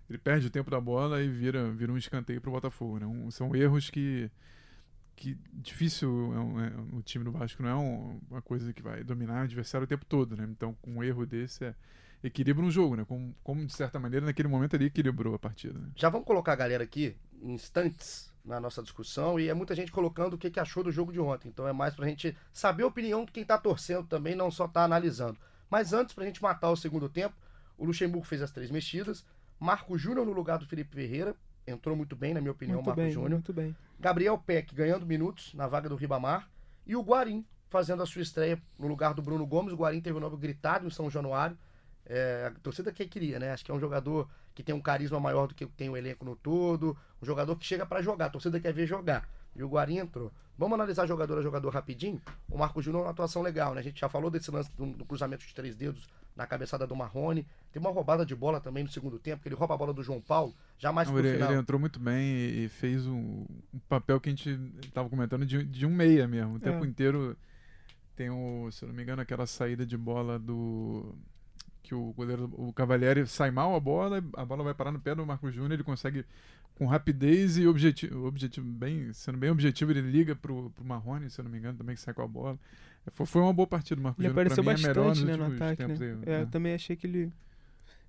ele perde o tempo da bola e vira, vira um escanteio pro Botafogo. Né? Um- são erros que, que difícil. é um- é- o time do Vasco não é um- uma coisa que vai dominar o adversário o tempo todo. Né? Então, um erro desse, é, equilibra um jogo. Né? Como, como, de certa maneira, naquele momento ali equilibrou a partida. Né? Já vamos colocar a galera aqui em instantes na nossa discussão e é muita gente colocando o que, que achou do jogo de ontem. Então é mais pra gente saber a opinião de quem tá torcendo também, não só tá analisando. Mas antes, pra gente matar o segundo tempo, o Luxemburgo fez as três mexidas. Marco Júnior no lugar do Felipe Ferreira. Entrou muito bem, na minha opinião, Muito Marco Júnior. muito bem. Gabriel Peck ganhando minutos na vaga do Ribamar. E o Guarim fazendo a sua estreia no lugar do Bruno Gomes. O Guarim teve o nome gritado em São Januário. É, a torcida que queria, né? Acho que é um jogador que tem um carisma maior do que tem o elenco no todo. Um jogador que chega pra jogar. A torcida quer ver jogar. E o Guarim entrou. Vamos analisar jogador a jogador rapidinho. O Marco Júnior é uma atuação legal, né? A gente já falou desse lance do, do cruzamento de três dedos na cabeçada do Marrone. Tem uma roubada de bola também no segundo tempo, que ele rouba a bola do João Paulo, já mais Não, pro ele, final. ele entrou muito bem e, fez um, um papel que a gente tava comentando de, de um meia mesmo. O tempo É. inteiro tem o, se eu não me engano, aquela saída de bola do. Que o goleiro, o Cavalieri sai mal a bola, a bola vai parar no pé do Marco Júnior, ele consegue, com rapidez e objetivo, objetivo bem, sendo bem objetivo, ele liga pro, pro Marrone, se eu não me engano, também que sai com a bola. Foi, foi uma boa partida do Marco Ele Júnior. pra apareceu mim, é melhor bastante, né, no ataque, né? aí, É, né? eu também achei que ele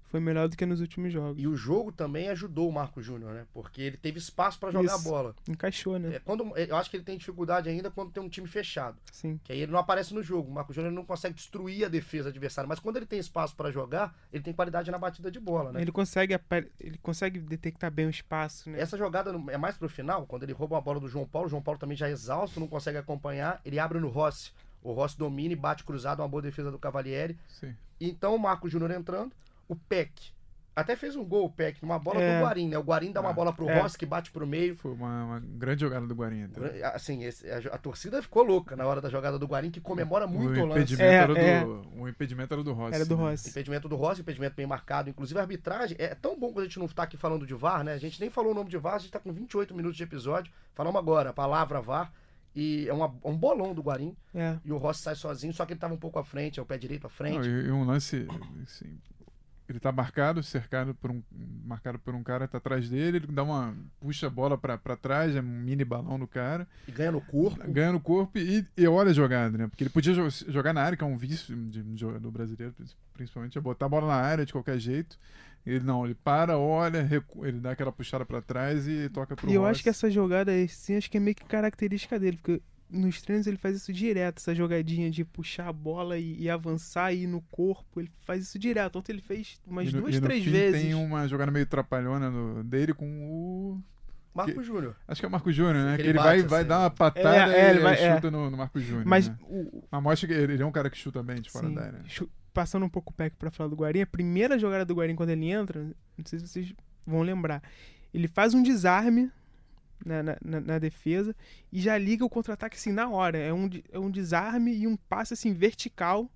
foi melhor do que nos últimos jogos. E o jogo também ajudou o Marco Júnior, né? Porque ele teve espaço pra jogar a Isso. bola. Encaixou, né? É, quando, eu acho que ele tem dificuldade ainda quando tem um time fechado. Sim. Que aí ele não aparece no jogo. O Marco Júnior não consegue destruir a defesa adversária. Mas quando ele tem espaço pra jogar, ele tem qualidade na batida de bola, né? Ele consegue ele consegue detectar bem o espaço, né? Essa jogada no- é mais pro final, quando ele rouba a bola do João Paulo. O João Paulo também já é exausto, não consegue acompanhar. Ele abre no Rossi. O Rossi domina e bate cruzado, uma boa defesa do Cavalieri. Sim. Então o Marco Júnior entrando. O Peck. Até fez um gol o Peck, numa bola É. do Guarim, né? O Guarim dá uma Ah, bola pro é. Rossi que bate pro meio. Foi uma, uma grande jogada do Guarinha. Tá? Assim, esse- a, a torcida ficou louca na hora da jogada do Guarim, que comemora muito o, o lance. impedimento, É, era do, é. o impedimento era do Rossi. Era do né? Rossi. Impedimento do Rossi, impedimento bem marcado. Inclusive a arbitragem, é tão bom quando a gente não tá aqui falando de VAR, né? A gente nem falou o nome de VAR, a gente tá com 28 minutos de episódio. Falamos agora, a palavra VAR. E é uma- um bolão do Guarim. É. E o Rossi sai sozinho, só que ele tava um pouco à frente, é o pé direito à frente. Não, e, e um lance, assim, ele tá marcado, cercado por um, marcado por um cara que tá atrás dele, ele dá uma, puxa a bola pra, pra trás, é um mini balão no cara, E ganha no corpo. ganha no corpo e, e olha a jogada, né? Porque ele podia jo- jogar na área, que é um vício de um jogador brasileiro, principalmente, é botar a bola na área de qualquer jeito. Ele não, ele para, olha, recu- ele dá aquela puxada pra trás e toca pro E eu Rossi. acho que essa jogada, assim, acho que é meio que característica dele, porque nos treinos ele faz isso direto, essa jogadinha de puxar a bola e, e avançar e ir no corpo. Ele faz isso direto. Ontem ele fez umas E no- duas, e no três fim vezes. Tem uma jogada meio trapalhona no- dele com o. Marco Júnior. Acho que é o Marco Júnior, né? Que Que ele vai, bate, vai assim. dar uma patada É, é, e ele vai- é. chuta no, no Marco Júnior. Mas né? o, Mas mostra que ele, ele é um cara que chuta bem de fora Sim. da área. Chu- Passando um pouco o pack pra falar do Guarim, a primeira jogada do Guarim quando ele entra, não sei se vocês vão lembrar, ele faz um desarme na, na, na- na defesa e já liga o contra-ataque assim na hora. É um, é um desarme e um passe assim vertical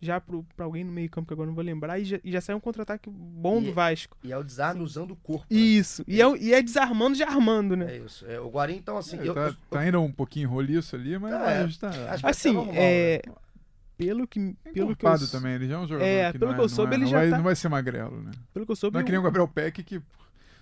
já pro, pra alguém no meio campo que agora não vou lembrar e já, e já sai um contra-ataque bom E- do Vasco. E é o desarme usando o corpo. né? Isso. E é, e é desarmando já armando, né? É isso. É, o Guarim, então, assim. É, eu- tá, eu- tá ainda um pouquinho roliço ali, mas, É, mas tá. acho que vai ser Assim, normal, é. né? Pelo que, pelo que, eu, também, ele já é um jogador É, que pelo não, que eu é- soube, não, é- ele não já vai, tá- não vai ser magrelo, né? pelo que eu soube, Não é que nem o Gabriel Peck que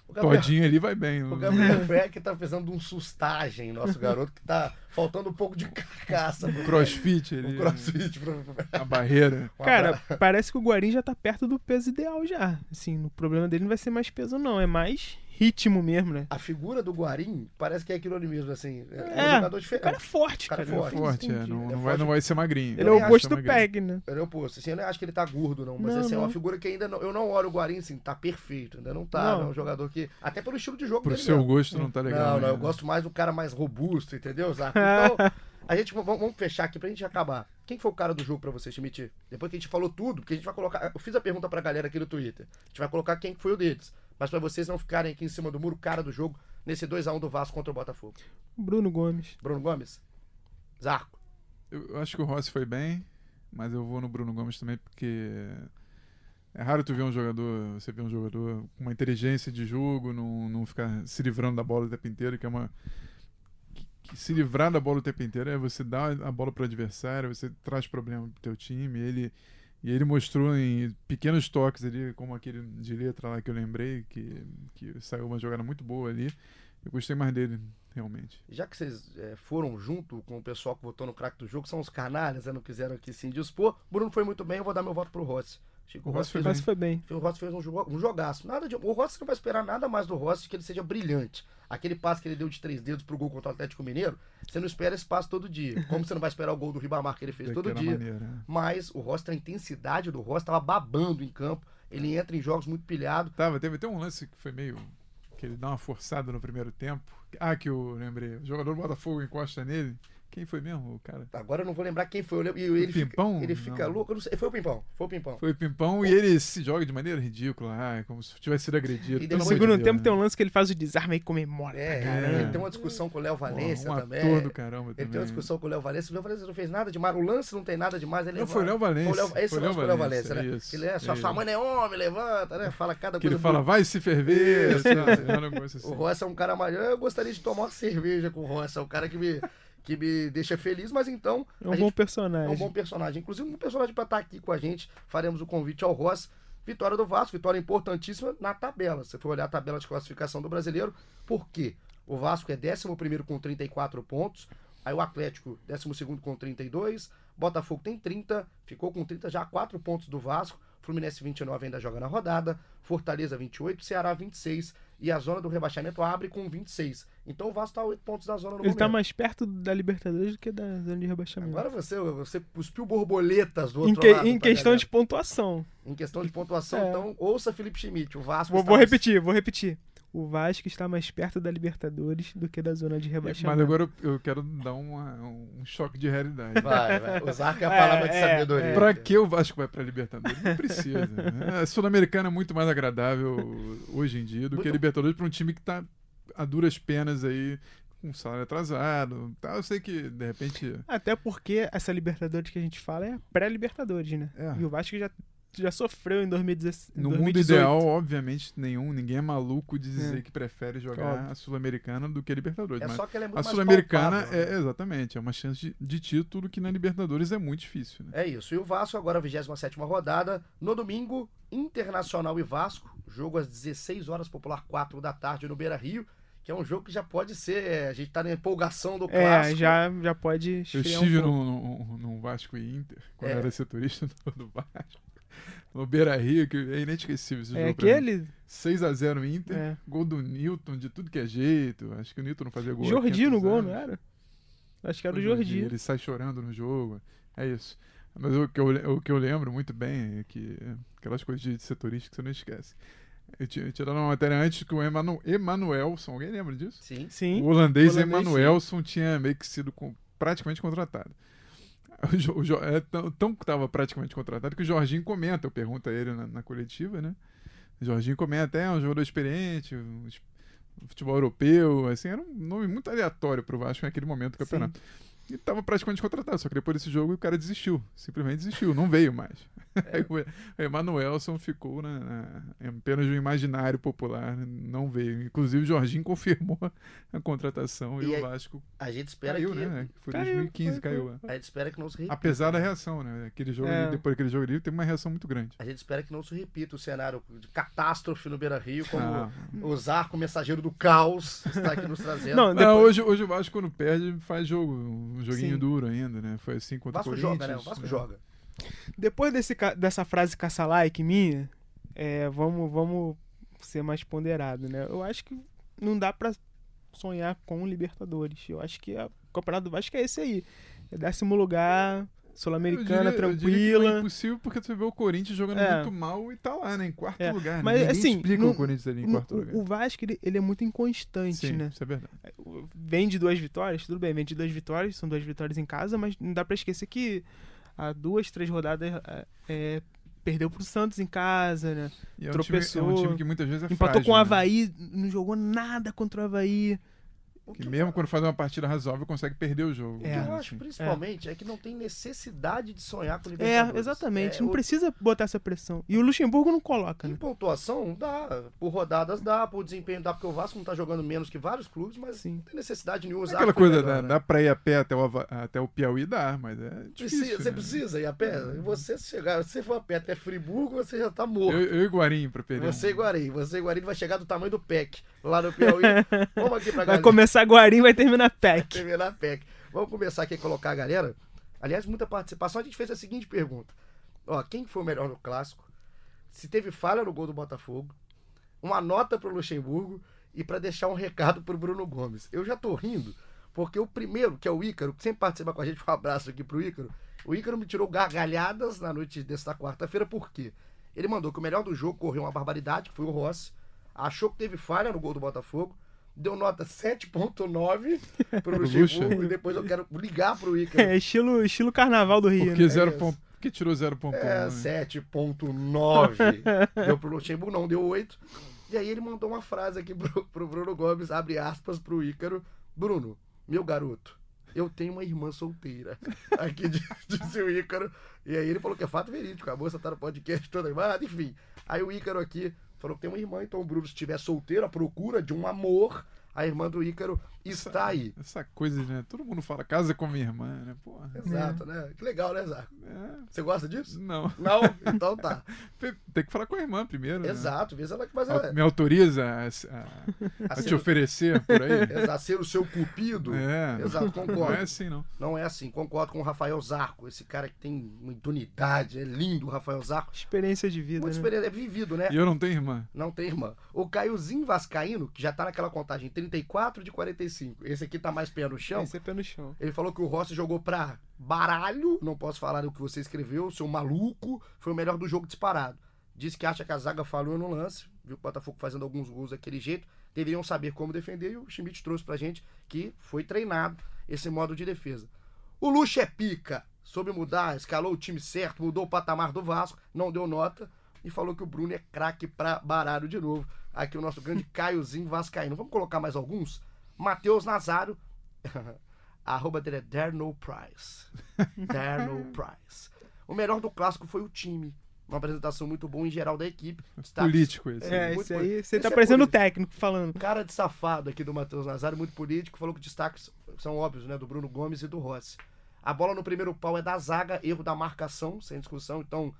O Gabriel, todinho ali vai bem. o Gabriel [LAUGHS] Peck tá precisando de um sustagem, nosso garoto, que tá faltando um pouco de carcaça. pro- Crossfit ali, crossfit. pro- a barreira. [LAUGHS] Cara, parece que o Guarim já tá perto do peso ideal já. Assim, o problema dele não vai ser mais peso, não. É mais ritmo mesmo, né? A figura do Guarim parece que é aquilo ali mesmo, assim. É, É, um jogador O diferente. cara é forte, cara cara. é É forte, forte, é, entendi. não, é não, vai, não vai ser magrinho. Ele é o oposto do. Peg, né? Ele é oposto. Assim, eu nem acho que ele tá gordo, não. Mas Não, assim, é uma não. figura que ainda não. Eu não olho o Guarim assim, tá perfeito. Ainda não tá. Não. É um jogador que. Até pelo estilo de jogo Pro dele seu mesmo. gosto não tá legal. Não, não, né? eu gosto mais do cara mais robusto, entendeu, Zaco? [LAUGHS] Então, a gente vamos, vamos fechar aqui pra gente acabar. Quem foi o cara do jogo pra você, Schmidt? Depois que a gente falou tudo, porque a gente vai colocar. Eu fiz a pergunta pra galera aqui no Twitter. A gente vai colocar quem foi o deles. Mas pra vocês não ficarem aqui em cima do muro, cara do jogo, nesse 2x1 do Vasco contra o Botafogo. Bruno Gomes. Bruno Gomes? Zarco. Eu eu acho que o Rossi foi bem, mas eu vou no Bruno Gomes também porque é raro tu ver um jogador, você ver um jogador com uma inteligência de jogo, não, não ficar se livrando da bola o tempo inteiro, que é uma que- que se livrar da bola o tempo inteiro é você dar a bola pro adversário, você traz problema pro teu time, ele e ele mostrou em pequenos toques ali, como aquele de letra lá que eu lembrei, que, que saiu uma jogada muito boa ali. Eu gostei mais dele, realmente. Já que vocês é, foram junto com o pessoal que votou no craque do jogo, são os canalhas, né, não quiseram aqui se indispor. Bruno foi muito bem, eu vou dar meu voto pro Rossi. Que O Rossi fez foi Mas foi bem. O Rossi fez um, jogo, um jogaço. Nada de, o Rossi não vai esperar nada mais do Rossi que ele seja brilhante. Aquele passe que ele deu de três dedos pro gol contra o Atlético Mineiro, você não espera esse passe todo dia. Como você não vai esperar o gol do Ribamar que ele fez todo dia. maneira, né? Mas o Rossi, a intensidade do Rossi, tava babando em campo. Ele entra em jogos muito pilhado. Tava, teve até um lance que foi meio. que ele dá uma forçada no primeiro tempo. Ah, que eu lembrei. O jogador do Botafogo encosta nele. Quem foi mesmo, o cara? Agora eu não vou lembrar quem foi. Eu lembro- e ele fica, Pimpão? ele fica Não. louco. eu não sei. Foi o Pimpão. Foi o Pimpão. Foi o Pimpão e ele se joga de maneira ridícula. Ah, como se tivesse sido agredido. E No segundo de tempo Deus, tem um né? lance que ele faz o desarme e comemora. É, ele tem uma discussão com o Léo Valência um também. ator do caramba Ele também. tem uma discussão com o Léo Valência. O Léo Valência não fez nada demais. O lance não tem nada demais. Ele Não, foi o Léo Valência. Foi o Léo- esse Foi o lance foi o Léo Valência, né? isso, ele é, sua, sua mãe não é homem, levanta, né? Fala cada Que ele coisa. fala, vai se ferver. [LAUGHS] É assim. O Rossi é um cara mais. Eu gostaria de tomar uma cerveja com o Rossi. É um cara que me, que me deixa feliz, mas então. É um bom gente- personagem. é um bom personagem. Inclusive, um personagem para estar aqui com a gente. Faremos o convite ao Rossi. Vitória do Vasco, vitória importantíssima na tabela. Se você for olhar a tabela de classificação do brasileiro, por quê? O Vasco é 11 com 34 pontos. Aí o Atlético, 12 com 32. Botafogo tem 30, ficou com 30 já 4 pontos do Vasco. Fluminense 29 ainda joga na rodada. Fortaleza 28, Ceará 26. E a zona do rebaixamento abre com 26. Então o Vasco está a 8 pontos da zona no Ele tá momento. mais perto da Libertadores do que da zona de rebaixamento. Agora você, você cuspiu borboletas do em outro que- lado. em pra questão de pontuação. Em questão de pontuação, É. então, ouça Felipe Schmidt. O Vasco Vou, está vou mais- repetir, vou repetir. O Vasco está mais perto da Libertadores do que da zona de rebaixamento. Mas agora eu, eu quero dar uma- um choque de realidade. Vai, vai. O Zarco é a É, palavra de é, sabedoria. é. Pra que o Vasco vai pra Libertadores? Não precisa. né? A Sul-Americana é muito mais agradável hoje em dia do que a Libertadores pra um time que tá a duras penas aí, com salário atrasado. Tá? Eu sei que, de repente. Até porque essa Libertadores que a gente fala é a pré-Libertadores, né? É. E o Vasco já, já sofreu em 2016. No mundo 2018. ideal, obviamente, nenhum, ninguém é maluco de dizer É. que prefere jogar Óbvio. a Sul-Americana do que a Libertadores. É mas só que ela é muito a Sul-Americana é né? exatamente, é uma chance de, de título que na Libertadores é muito difícil. Né? É isso. E o Vasco agora, a 27 rodada. No domingo, Internacional e Vasco. Jogo às 16 horas, popular 4 da tarde no Beira Rio. Que é um jogo que já pode ser. é, A gente tá na empolgação do É, clássico. já, já pode Eu estive um num, num, num Vasco e Inter, quando É. era setorista do, [LAUGHS] do Vasco. No Beira Rio, que é inesquecível esse É jogo. aquele... 6x0 Inter, É. gol do Newton, de tudo que é jeito. Acho que o Newton não fazia gol. Jordi no 500 gol, não era? Acho que era o O Jordi. Ele sai chorando no jogo. É isso. Mas o que eu, o que eu lembro muito bem é que aquelas coisas de setorista que você não esquece. Eu tinha tirado uma matéria antes que o Emanu Emanuelson, alguém lembra disso? Sim. Sim. O holandês, holandês, Emanuelson tinha meio que sido com- praticamente contratado. [LAUGHS] O, Jo- o é tão, tão que estava praticamente contratado que o Jorginho comenta, eu pergunto a ele na, na coletiva, né? O Jorginho comenta, é um jogador experiente, um futebol europeu, assim, era um nome muito aleatório pro Vasco naquele momento do campeonato. E tava praticamente contratado, só que depois desse jogo o cara desistiu, simplesmente desistiu, não veio mais. Aí o Emanuelson ficou na, na- apenas no imaginário popular, não veio. Inclusive o Jorginho confirmou a contratação e, E o Vasco A gente espera caiu, que. né? Foi Caiu, 2015, foi, caiu. é. A gente espera que não se repita. Apesar da reação, né? Aquele jogo É. ali, depois daquele jogo ali, teve uma reação muito grande. A gente espera que não se repita o cenário de catástrofe no Beira Rio, como Ah. o Zarco, mensageiro do caos, está aqui nos trazendo. Não, Não, depois- hoje, hoje o Vasco, quando perde, faz jogo. Um joguinho Sim. duro ainda, né? Foi assim o contra Vasco o joga, Corinthians. né? O Vasco né? joga. Depois desse, dessa frase caça-like minha, é, vamos, vamos ser mais ponderado, né? Eu acho que não dá pra sonhar com Libertadores. Eu acho que a- o Campeonato do Vasco é esse aí. É décimo lugar, Sul-Americana, que tranquila. é impossível porque você vê o Corinthians jogando É. muito mal e tá lá, né? Em quarto É. lugar. Mas, Ninguém assim, explica não- o Corinthians ali em No- quarto lugar. o, Vasco, ele, ele é muito inconstante, Sim, né? isso é verdade. Vem de duas vitórias, tudo bem, vem de duas vitórias, são duas vitórias em casa, mas não dá pra esquecer que há duas, três rodadas é, é, perdeu pro Santos em casa, né? É um, time, é Tropeçou, um time que muitas vezes é Empatou frágil, com o né? Havaí, não jogou nada contra o Havaí. Que que, mesmo quando faz uma partida razoável, consegue perder o jogo. o que É. eu acho, principalmente, é. que não tem necessidade de sonhar com o É, exatamente. É, não o- precisa botar essa pressão. E o Luxemburgo não coloca, Em né? pontuação, dá. Por rodadas dá, por desempenho dá, porque o Vasco não tá jogando menos que vários clubes, mas Sim. não tem necessidade É Zarco aquela coisa, melhor, dá, né? dá pra ir a pé até o, até o Piauí, dá, mas é difícil. Precisa, você né? precisa ir a pé. Você se chegar, se você for a pé até Friburgo, você já tá morto. Eu, eu e Guarim pra perder. Você e Guarani, você e Guarani vai chegar do tamanho do PEC lá no Piauí. [LAUGHS] Vamos aqui pra Vai galera. começar Guarim e vai terminar PEC. terminar PEC. Vamos começar aqui a colocar a galera. Aliás, muita participação. A gente fez a seguinte pergunta: Ó, quem foi o melhor no clássico? Se teve falha no gol do Botafogo, uma nota pro Luxemburgo e para deixar um recado pro Bruno Gomes. Eu já tô rindo, porque o primeiro, que é o Ícaro, que sempre participa com a gente, um abraço aqui pro Ícaro. O Ícaro me tirou gargalhadas na noite desta quarta-feira, por quê? Ele mandou que o melhor do jogo correu uma barbaridade, que foi o Rossi. Achou que teve falha no gol do Botafogo. Deu nota 7.9 [LAUGHS] pro Luxemburgo. E depois eu quero ligar pro Ícaro. É estilo, estilo carnaval do Rio, Porque, né? zero ponto, porque tirou 0.1. É, né? 7.9. [LAUGHS] deu pro Luxemburgo, não, deu 8. E aí ele mandou uma frase aqui pro, pro Bruno Gomes, abre aspas pro Ícaro. Bruno, meu garoto, eu tenho uma irmã solteira. [LAUGHS] Aqui di- disse o Ícaro. E aí ele falou que é fato verídico, a moça tá no podcast toda animada, enfim. Aí o Ícaro aqui falou que tem uma irmã, então o Bruno, se estiver solteiro, à procura de um amor, a irmã do Ícaro está aí. Essa coisa, né? Todo mundo fala casa com minha irmã, né? Porra. Exato, né? Que legal, né, Zarco? É, Você gosta disso? não. Não? Então tá. [LAUGHS] Tem que falar com a irmã primeiro. né? Exato, vê se ela que mais Ela é. Me autoriza a, a- a te Assim, oferecer por aí? [LAUGHS] Exato, ser o seu cupido. É. Exato, Não concordo. é assim, não. Não é assim, concordo com o Rafael Zarco, esse cara que tem uma idoneidade, é lindo o Rafael Zarco. Experiência de vida, Muito né? experiente, é vivido, né? E eu não tenho irmã. Não tem irmã. O Caiozinho Vascaíno, que já tá naquela contagem 34 de 45, esse aqui tá mais pé no chão. Esse é pé no chão. Ele falou que o Rossi jogou pra baralho, não posso falar o que você escreveu, seu maluco, foi o melhor do jogo disparado. Disse que acha que a zaga falhou no lance, viu o Botafogo fazendo alguns gols daquele jeito, deveriam saber como defender e o Schmidt trouxe pra gente que foi treinado esse modo de defesa. O Luxo é pica, soube mudar, escalou o time certo, mudou o patamar do Vasco, não deu nota e falou que o Bruno é craque pra baralho de novo. Aqui o nosso grande [LAUGHS] Caiozinho Vascaíno. Vamos colocar mais alguns? Matheus Nazário. A [LAUGHS] arroba dele é There No Price. There No [LAUGHS] Price. O melhor do clássico foi o time. Uma apresentação muito boa em geral da equipe. Destaques- Político esse. É, muito esse aí, você Esse tá é parecendo o político. técnico falando. Cara de safado aqui do Matheus Nazário, muito político, falou que destaques são óbvios, né? Do Bruno Gomes e do Rossi. A bola no primeiro pau é da zaga, erro da marcação, sem discussão. Então,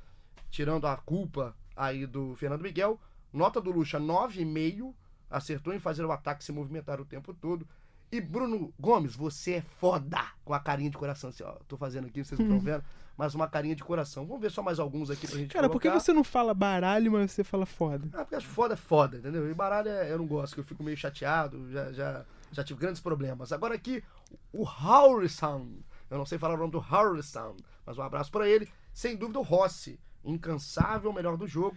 tirando a culpa aí do Fernando Miguel, nota do Lucha 9,5, acertou em fazer o ataque se movimentar o tempo todo. E Bruno Gomes, você é foda com a carinha de coração. Assim, ó, tô fazendo aqui, vocês não estão [LAUGHS] vendo, mas uma carinha de coração. Vamos ver só mais alguns aqui pra gente Cara, por que colocar. você não fala baralho, mas você fala foda? Ah, porque acho foda é foda, entendeu? E baralho é- eu não gosto, que eu fico meio chateado, já, já, já tive grandes problemas. Agora aqui, o Harrison. Eu não sei falar o nome do Harrison, mas um abraço pra ele. Sem dúvida, o Rossi. Incansável, melhor do jogo.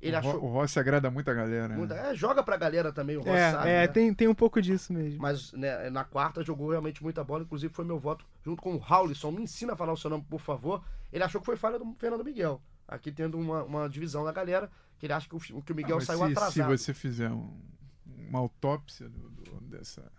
Ele o, achou. o Rossi agrada muito a galera. né? é, joga pra galera também, o Rossi É, sabe, é né? tem, tem um pouco disso mesmo. Mas né, na quarta jogou realmente muita bola, inclusive foi meu voto junto com o Raulison. Me ensina a falar o seu nome, por favor. Ele achou que foi falha do Fernando Miguel. Aqui tendo uma, uma divisão da galera, que ele acha que o, que o Miguel Ah, saiu se, atrasado. se você fizer um- uma autópsia do- do- dessa.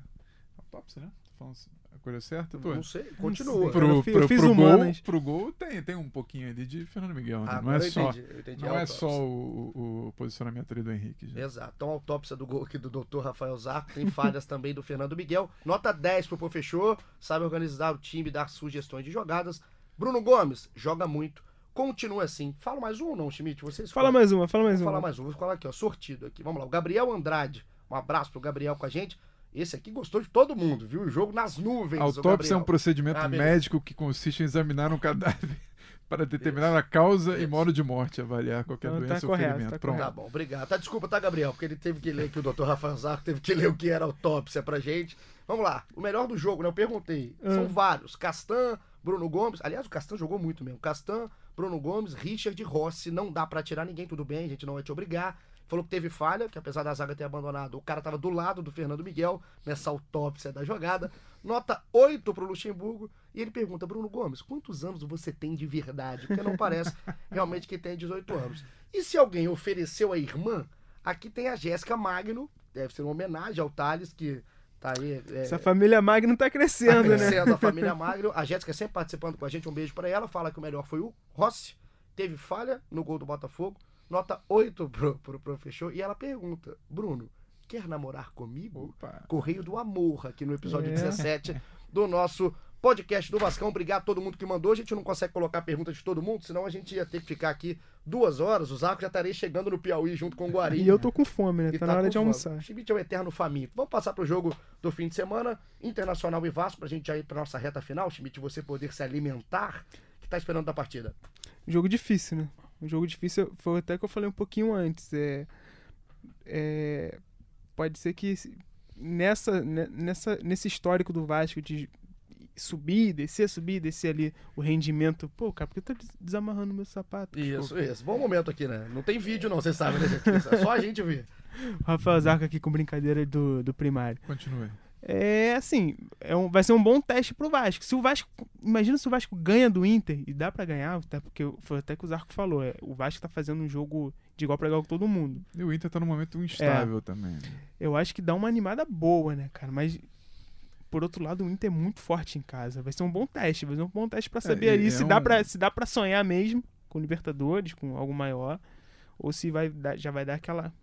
Autópsia, né? Tô falando a coisa certa? Tô. Não sei, continua. Cara, eu Pro, fi- eu pro, fiz pro, gol, pro gol tem, tem um pouquinho ali de Fernando Miguel, né? Ah, não é só, entendi, entendi não é só o, o- posicionamento ali do Henrique. já. Exato. Então, a autópsia do gol aqui do Dr. Rafael Zarco tem falhas [LAUGHS] também do Fernando Miguel. Nota 10 pro Professor, sabe organizar o time, dar sugestões de jogadas. Bruno Gomes, joga muito. Continua assim. Fala mais um ou não, Schmidt? Vocês Fala mais uma, fala mais Vou uma. falar mais um, vou falar aqui, ó, sortido aqui. Vamos lá, o Gabriel Andrade. Um abraço pro Gabriel com a gente. Esse aqui gostou de todo mundo, viu? O jogo nas nuvens. Autópsia é um procedimento Ah, médico que consiste em examinar um cadáver [LAUGHS] para determinar a causa e Isso. modo de morte, avaliar qualquer Então, tá doença ou correto, ferimento. tá Pronto. Tá bom, obrigado. Tá, desculpa, tá, Gabriel? Porque ele teve que ler aqui, o Dr. Rafael Zarco teve que ler o que era autópsia pra gente. Vamos lá, o melhor do jogo, né? Eu perguntei. São Ah. vários. Castan, Bruno Gomes. Aliás, o Castan jogou muito mesmo. Castan, Bruno Gomes, Richard Rossi. Não dá pra tirar ninguém, tudo bem, a gente não vai te obrigar. Falou que teve falha, que apesar da zaga ter abandonado, o cara tava do lado do Fernando Miguel nessa autópsia da jogada. Nota 8 pro Luxemburgo. E ele pergunta, Bruno Gomes, quantos anos você tem de verdade? Porque não parece [LAUGHS] realmente que tem 18 anos. E se alguém ofereceu a irmã, aqui tem a Jéssica Magno, deve ser uma homenagem ao Thales, que tá aí. É, Essa família Magno tá tá crescendo, né? crescendo a família [LAUGHS] Magno. A Jéssica sempre participando com a gente, um beijo pra ela. Fala que o melhor foi o Rossi. Teve falha no gol do Botafogo. Nota 8 pro, pro, pro Fechou. E ela pergunta: Bruno, quer namorar comigo? Opa. Correio do Amor, aqui no episódio É. 17 do nosso podcast do Vascão. Obrigado a todo mundo que mandou. A gente não consegue colocar a pergunta de todo mundo, senão a gente ia ter que ficar aqui duas horas. O Zaco já estaria chegando no Piauí junto com o Guari. E eu tô com fome, né? E Tá na hora de fome. almoçar. O Schmidt é o eterno faminto. Vamos passar pro jogo do fim de semana, Internacional e Vasco, pra gente já ir pra nossa reta final. Schmidt, você poder se alimentar. O que tá esperando da partida? Jogo difícil, né? Um jogo difícil, foi até que eu falei um pouquinho antes. É, é, pode ser que nessa, ne- nessa, nesse histórico do Vasco de subir, descer, subir, descer ali o rendimento. Pô, cara, por que tá des- desamarrando meu sapato? Isso, isso. Bom momento aqui, né? Não tem vídeo, não, você sabe, né? É só a gente ver. O [LAUGHS] Rafael Zarco aqui com brincadeira do, do primário. Continue. É assim, é um- vai ser um bom teste pro Vasco. Se o Vasco, imagina se o Vasco ganha do Inter e dá pra ganhar, até porque foi até que o Zarco falou, é, o Vasco tá fazendo um jogo de igual pra igual com todo mundo. E o Inter tá num É. momento instável também. né? Eu acho que dá uma animada boa, né, cara? Mas por outro lado, o Inter é muito forte em casa. Vai ser um bom teste, vai ser um bom teste pra saber e ali é se dá um- para se dá para sonhar mesmo com Libertadores, com algo maior, ou se vai dar- já vai dar aquela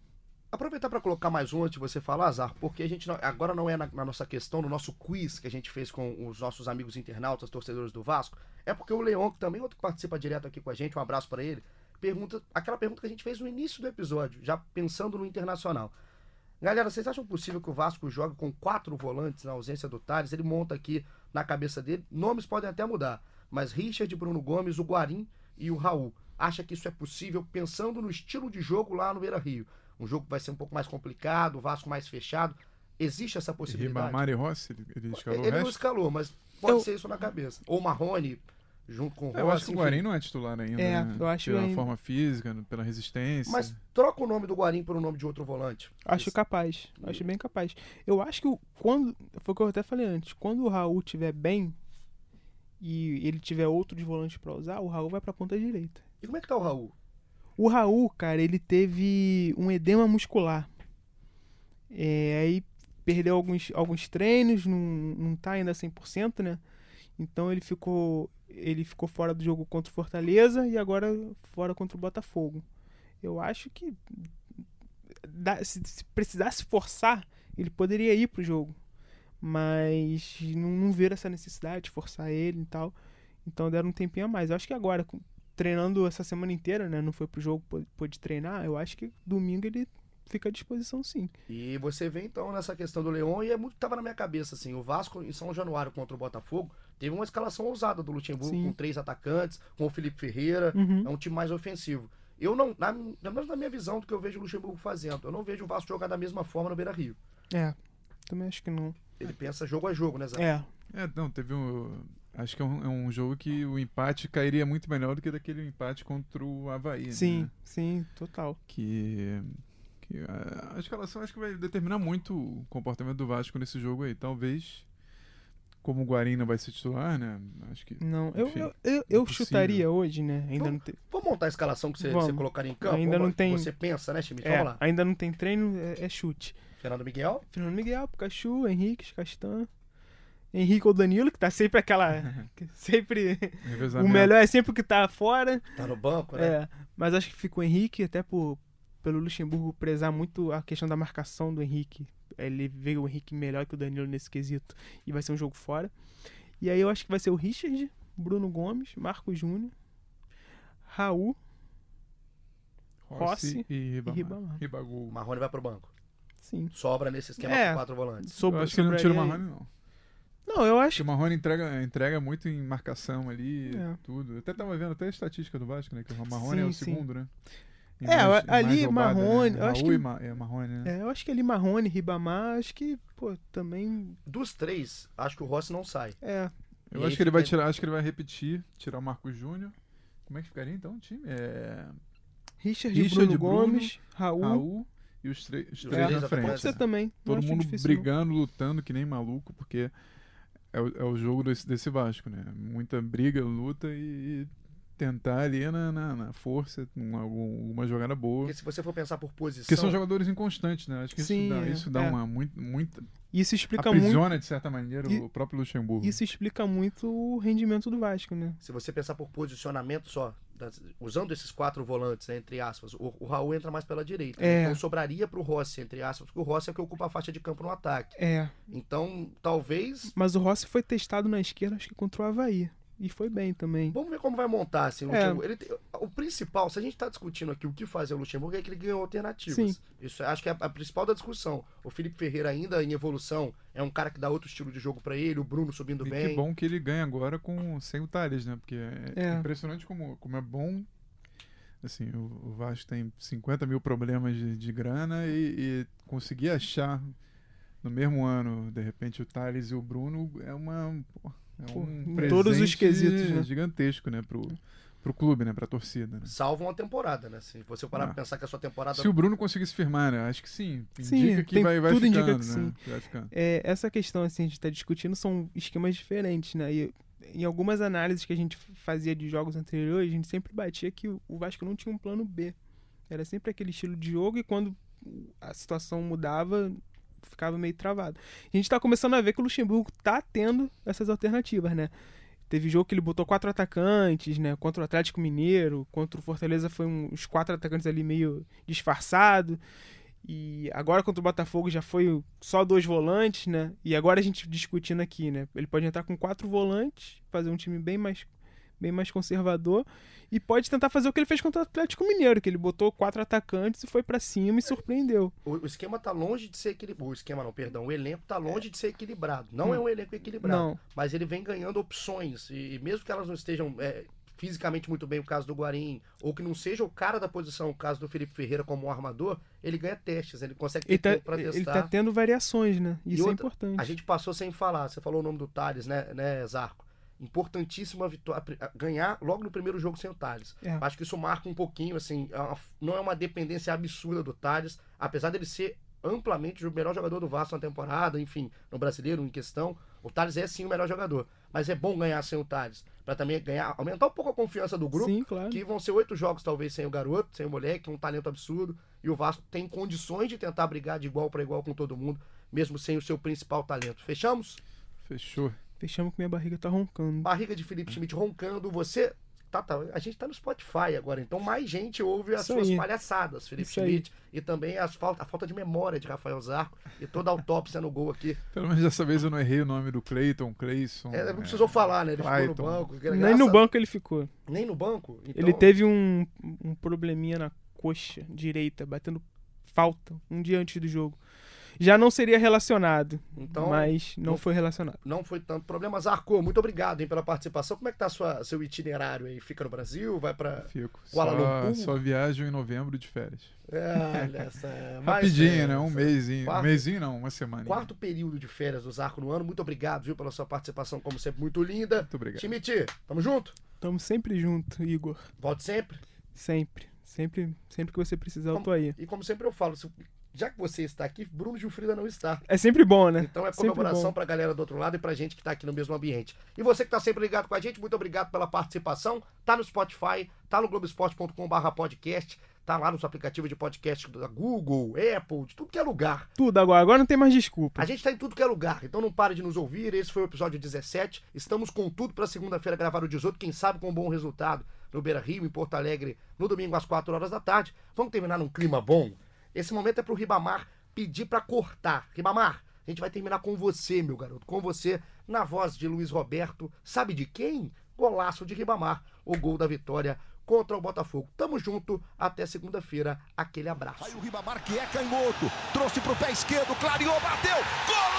Aproveitar para colocar mais um antes de você falar, Azar, porque a gente não- agora não é na, na nossa questão, no nosso quiz que a gente fez com os nossos amigos internautas, torcedores do Vasco, é porque o Leon, que também é outro que participa direto aqui com a gente, um abraço para ele, pergunta aquela pergunta que a gente fez no início do episódio, já pensando no internacional. Galera, vocês acham possível que o Vasco jogue com quatro volantes na ausência do Thales? Ele monta aqui na cabeça dele, nomes podem até mudar, mas Richard, Bruno Gomes, o Guarim e o Raul. Acha que isso é possível pensando no estilo de jogo lá no Beira Rio? Um jogo que vai ser um pouco mais complicado, o Vasco mais fechado. Existe essa possibilidade? Ribamar e Rossi, ele, ele escalou Ele o não escalou, mas pode Eu- ser isso na cabeça. Ou Marrone, junto com o Eu acho Rossi, que o enfim. Guarim não é titular ainda. É, né? eu acho Pela ainda- forma física, pela resistência. Mas troca o nome do Guarim por o nome de outro volante. Acho Isso. capaz. Acho bem capaz. Eu acho que o- quando. Foi o que eu até falei antes. Quando o Raul tiver bem e ele tiver outros volantes pra usar, o Raul vai pra ponta direita. E como é que tá o Raul? O Raul, cara, ele teve um edema muscular. É, aí perdeu alguns, alguns treinos, não, não tá ainda 100%, né? Então ele ficou ele ficou fora do jogo contra o Fortaleza e agora fora contra o Botafogo. Eu acho que dá- se, se precisasse forçar, ele poderia ir pro jogo. Mas não, não ver essa necessidade de forçar ele e tal. Então deram um tempinho a mais. Eu acho que agora, treinando essa semana inteira, né? Não foi pro jogo, pô- pôde treinar. Eu acho que domingo ele fica à disposição sim. E você vê então nessa questão do Leão, e é muito que tava na minha cabeça, assim, o Vasco em São Januário contra o Botafogo teve uma escalação ousada do Luxemburgo, Sim. com três atacantes, com o Felipe Ferreira, Uhum. é um time mais ofensivo. Eu não, na, pelo menos na minha visão do que eu vejo o Luxemburgo fazendo, eu não vejo o Vasco jogar da mesma forma no Beira Rio. É, também acho que não. Ele pensa jogo a jogo, né, Zé? É, É, não, teve um. Acho que é um, é um jogo que o empate cairia muito melhor do que daquele empate contra o Havaí. sim, Né? sim, total. Que. que a, a escalação acho que vai determinar muito o comportamento do Vasco nesse jogo aí. Talvez. Como o Guarim não vai ser titular, né? Acho que. Não, eu, Enfim, eu, eu, eu impossível. chutaria hoje, né? Ainda não tem. Vamos montar a escalação que você, você colocaria em campo? Ainda Vamos- não tem- Você pensa, né, Schmidt? É, Vamos lá. ainda não tem treino, é, é chute. Fernando Miguel, Fernando Miguel, Pikachu, Henrique, Castan. Henrique ou Danilo, que tá sempre aquela. [LAUGHS] que sempre. O melhor é sempre o que tá fora. tá no banco, né? É, mas acho que fica o Henrique, até por, pelo Luxemburgo prezar muito a questão da marcação do Henrique. Ele vê o Henrique melhor que o Danilo nesse quesito e vai ser um jogo fora. E aí eu acho que vai ser o Richard, Bruno Gomes, Marcos Júnior, Raul, Rossi e Ribamar. Ribamar. O Ribagol. Marrone vai pro banco. sim. Sobra nesse esquema É. com quatro volantes. Eu Sobre, acho que ele não tira o Marrone, não. Não, eu Acho o Marrone entrega, entrega muito em marcação ali, É. tudo. Eu até tava vendo até a estatística do Vasco, né? Que o Marrone é o Sim, segundo, né? Em É, mais- ali, roubada, Marrone, Né? eu acho Raul que- e Ma- é, Marrone, né? É, eu acho que ali Marrone, Ribamar, acho que, pô, também. Dos três, acho que o Rossi não sai. É. Eu E acho que ele vai tirar, acho que ele vai repetir, tirar o Marcos Júnior. Como é que ficaria então o time? É Richard, Richard, Bruno, Bruno, Gomes, Raul. Raul e os, três- os três na frente. Pode ser né? também. Todo mundo difícil, não. brigando, lutando que nem maluco, porque é o, é o jogo desse, desse Vasco, né? Muita briga, luta e, e tentar ali na, na, na força, com alguma jogada boa. Porque se você for pensar por posição. Porque são jogadores inconstantes, né? Acho que Sim, isso dá, é, isso dá é. uma muito, muito Isso explica muito. aprisiona de certa maneira E- o próprio Luxemburgo. Isso explica muito o rendimento do Vasco, né? Se você pensar por posicionamento só, das- usando esses quatro volantes, né, entre aspas, o, o Raul entra mais pela direita. É. Então sobraria pro Rossi, entre aspas, porque o Rossi é o que ocupa a faixa de campo no ataque. É. Então, talvez. Mas o Rossi foi testado na esquerda, acho que contra o Havaí. E foi bem também. Vamos ver como vai montar assim, o É. Luxemburgo. Ele tem- o principal, se a gente está discutindo aqui o que fazer o Luxemburgo, é que ele ganhou alternativas. Sim. Isso acho que é a, a principal da discussão. O Felipe Ferreira, ainda em evolução, é um cara que dá outro estilo de jogo para ele, o Bruno subindo E bem. que bom que ele ganha agora com sem o Thales, né? Porque é, É. impressionante como, como é bom. Assim, o, o Vasco tem 50 mil problemas de, de grana e, e conseguir achar no mesmo ano, de repente, o Thales e o Bruno é uma. pô, É Pô, um em todos os quesitos, né? gigantesco, né? Pro, pro clube, né? Pra torcida. Né? Salva uma temporada, né? Se você parar Ah. pra pensar que a sua temporada. Se o Bruno conseguisse firmar, né? Acho que sim. Sim, Indica que tem- vai, vai tudo ficando, indica que né? sim. Vai ficando. É, essa questão assim, a gente está discutindo são esquemas diferentes, né? E em algumas análises que a gente fazia de jogos anteriores, a gente sempre batia que o Vasco não tinha um plano B. Era sempre aquele estilo de jogo e quando a situação mudava, ficava meio travado. A gente tá começando a ver que o Luxemburgo tá tendo essas alternativas, né? Teve jogo que ele botou quatro atacantes, né? Contra o Atlético Mineiro, contra o Fortaleza foi uns quatro atacantes ali meio disfarçado. E agora contra o Botafogo já foi só dois volantes, né? E agora a gente discutindo aqui, né? Ele pode entrar com quatro volantes, fazer um time bem mais, bem mais conservador. E pode tentar fazer o que ele fez contra o Atlético Mineiro, que ele botou quatro atacantes e foi pra cima e surpreendeu. O, o esquema tá longe de ser equilibrado. O esquema não, perdão. O elenco tá longe de ser equilibrado. Não Hum. é um elenco equilibrado. Não. Mas ele vem ganhando opções. E, e mesmo que elas não estejam é, fisicamente muito bem, o caso do Guarim, ou que não seja o cara da posição, o caso do Felipe Ferreira como um armador, ele ganha testes. Ele consegue ter Ele tá, tempo pra ele testar. tá tendo variações, né? Isso é outra, importante. A gente passou sem falar. Você falou o nome do Thales, né, né Zarco? Importantíssima vitória. Ganhar logo no primeiro jogo sem o Thales. É. Acho que isso marca um pouquinho, assim. é não é uma dependência absurda do Thales, apesar dele ser amplamente o melhor jogador do Vasco na temporada, enfim, no brasileiro em questão. O Thales é sim o melhor jogador. Mas é bom ganhar sem o Thales. Pra também ganhar, aumentar um pouco a confiança do grupo. Sim, claro. Que vão ser oito jogos, talvez, sem o garoto, sem o moleque, um talento absurdo. E o Vasco tem condições de tentar brigar de igual para igual com todo mundo, mesmo sem o seu principal talento. Fechamos? Fechou. Fechamos que minha barriga tá roncando. Barriga de Felipe Schmidt roncando. Você. Tá, tá, a gente tá no Spotify agora, então mais gente ouve as Isso suas aí. palhaçadas, Felipe Isso aí. Schmidt. E também as falta, a falta de memória de Rafael Zarco e toda a autópsia no gol aqui. Pelo menos dessa vez eu não errei o nome do Cleiton, Cleison. É, não precisou falar, né? Ele ficou Clayton. no banco. Nem graças- no banco ele ficou. Nem no banco? Então, Ele teve um, um probleminha na coxa direita, batendo falta, um dia antes do jogo. Já não seria relacionado, Então, mas não não- foi relacionado. não foi tanto problema. Zarco, muito obrigado hein, pela participação. Como é que tá sua, seu itinerário aí? Fica no Brasil? Vai pra. Fico. Kuala Só, Lumpur? só viajo em novembro de férias. É, olha [LAUGHS] essa. Rapidinho, né? Um mêsinho. Quarto- Um mêsinho não, uma semana. Quarto período de férias do Zarco no ano. Muito obrigado, viu, pela sua participação, como sempre, muito linda. Muito obrigado. Timiti, tamo junto? Tamo sempre junto, Igor. Pode sempre. Sempre. Sempre, sempre que você precisar, eu Como- tô aí. E como sempre eu falo, se- já que você está aqui, Bruno Gilfrida não está. É sempre bom, né? Então é comemoração bom. pra galera do outro lado e pra gente que tá aqui no mesmo ambiente. E você que tá sempre ligado com a gente, muito obrigado pela participação. Tá no Spotify, tá no globesport.com.br podcast, tá lá nos aplicativos de podcast da Google, Apple, de tudo que é lugar. Tudo agora. Agora não tem mais desculpa. A gente tá em tudo que é lugar, então não pare de nos ouvir. Esse foi o episódio 17. Estamos com tudo pra segunda-feira gravar o 18, quem sabe com um bom resultado no Beira Rio, em Porto Alegre, no domingo às 4 horas da tarde. Vamos terminar num clima bom. Esse momento é pro Ribamar pedir pra cortar. Ribamar, a gente vai terminar com você, meu garoto, com você, na voz de Luiz Roberto. Sabe de quem? Golaço de Ribamar, o gol da vitória contra o Botafogo. Tamo junto, até segunda-feira. Aquele abraço. Aí o Ribamar que é canhoto, trouxe pro pé esquerdo, clareou, bateu! Gol!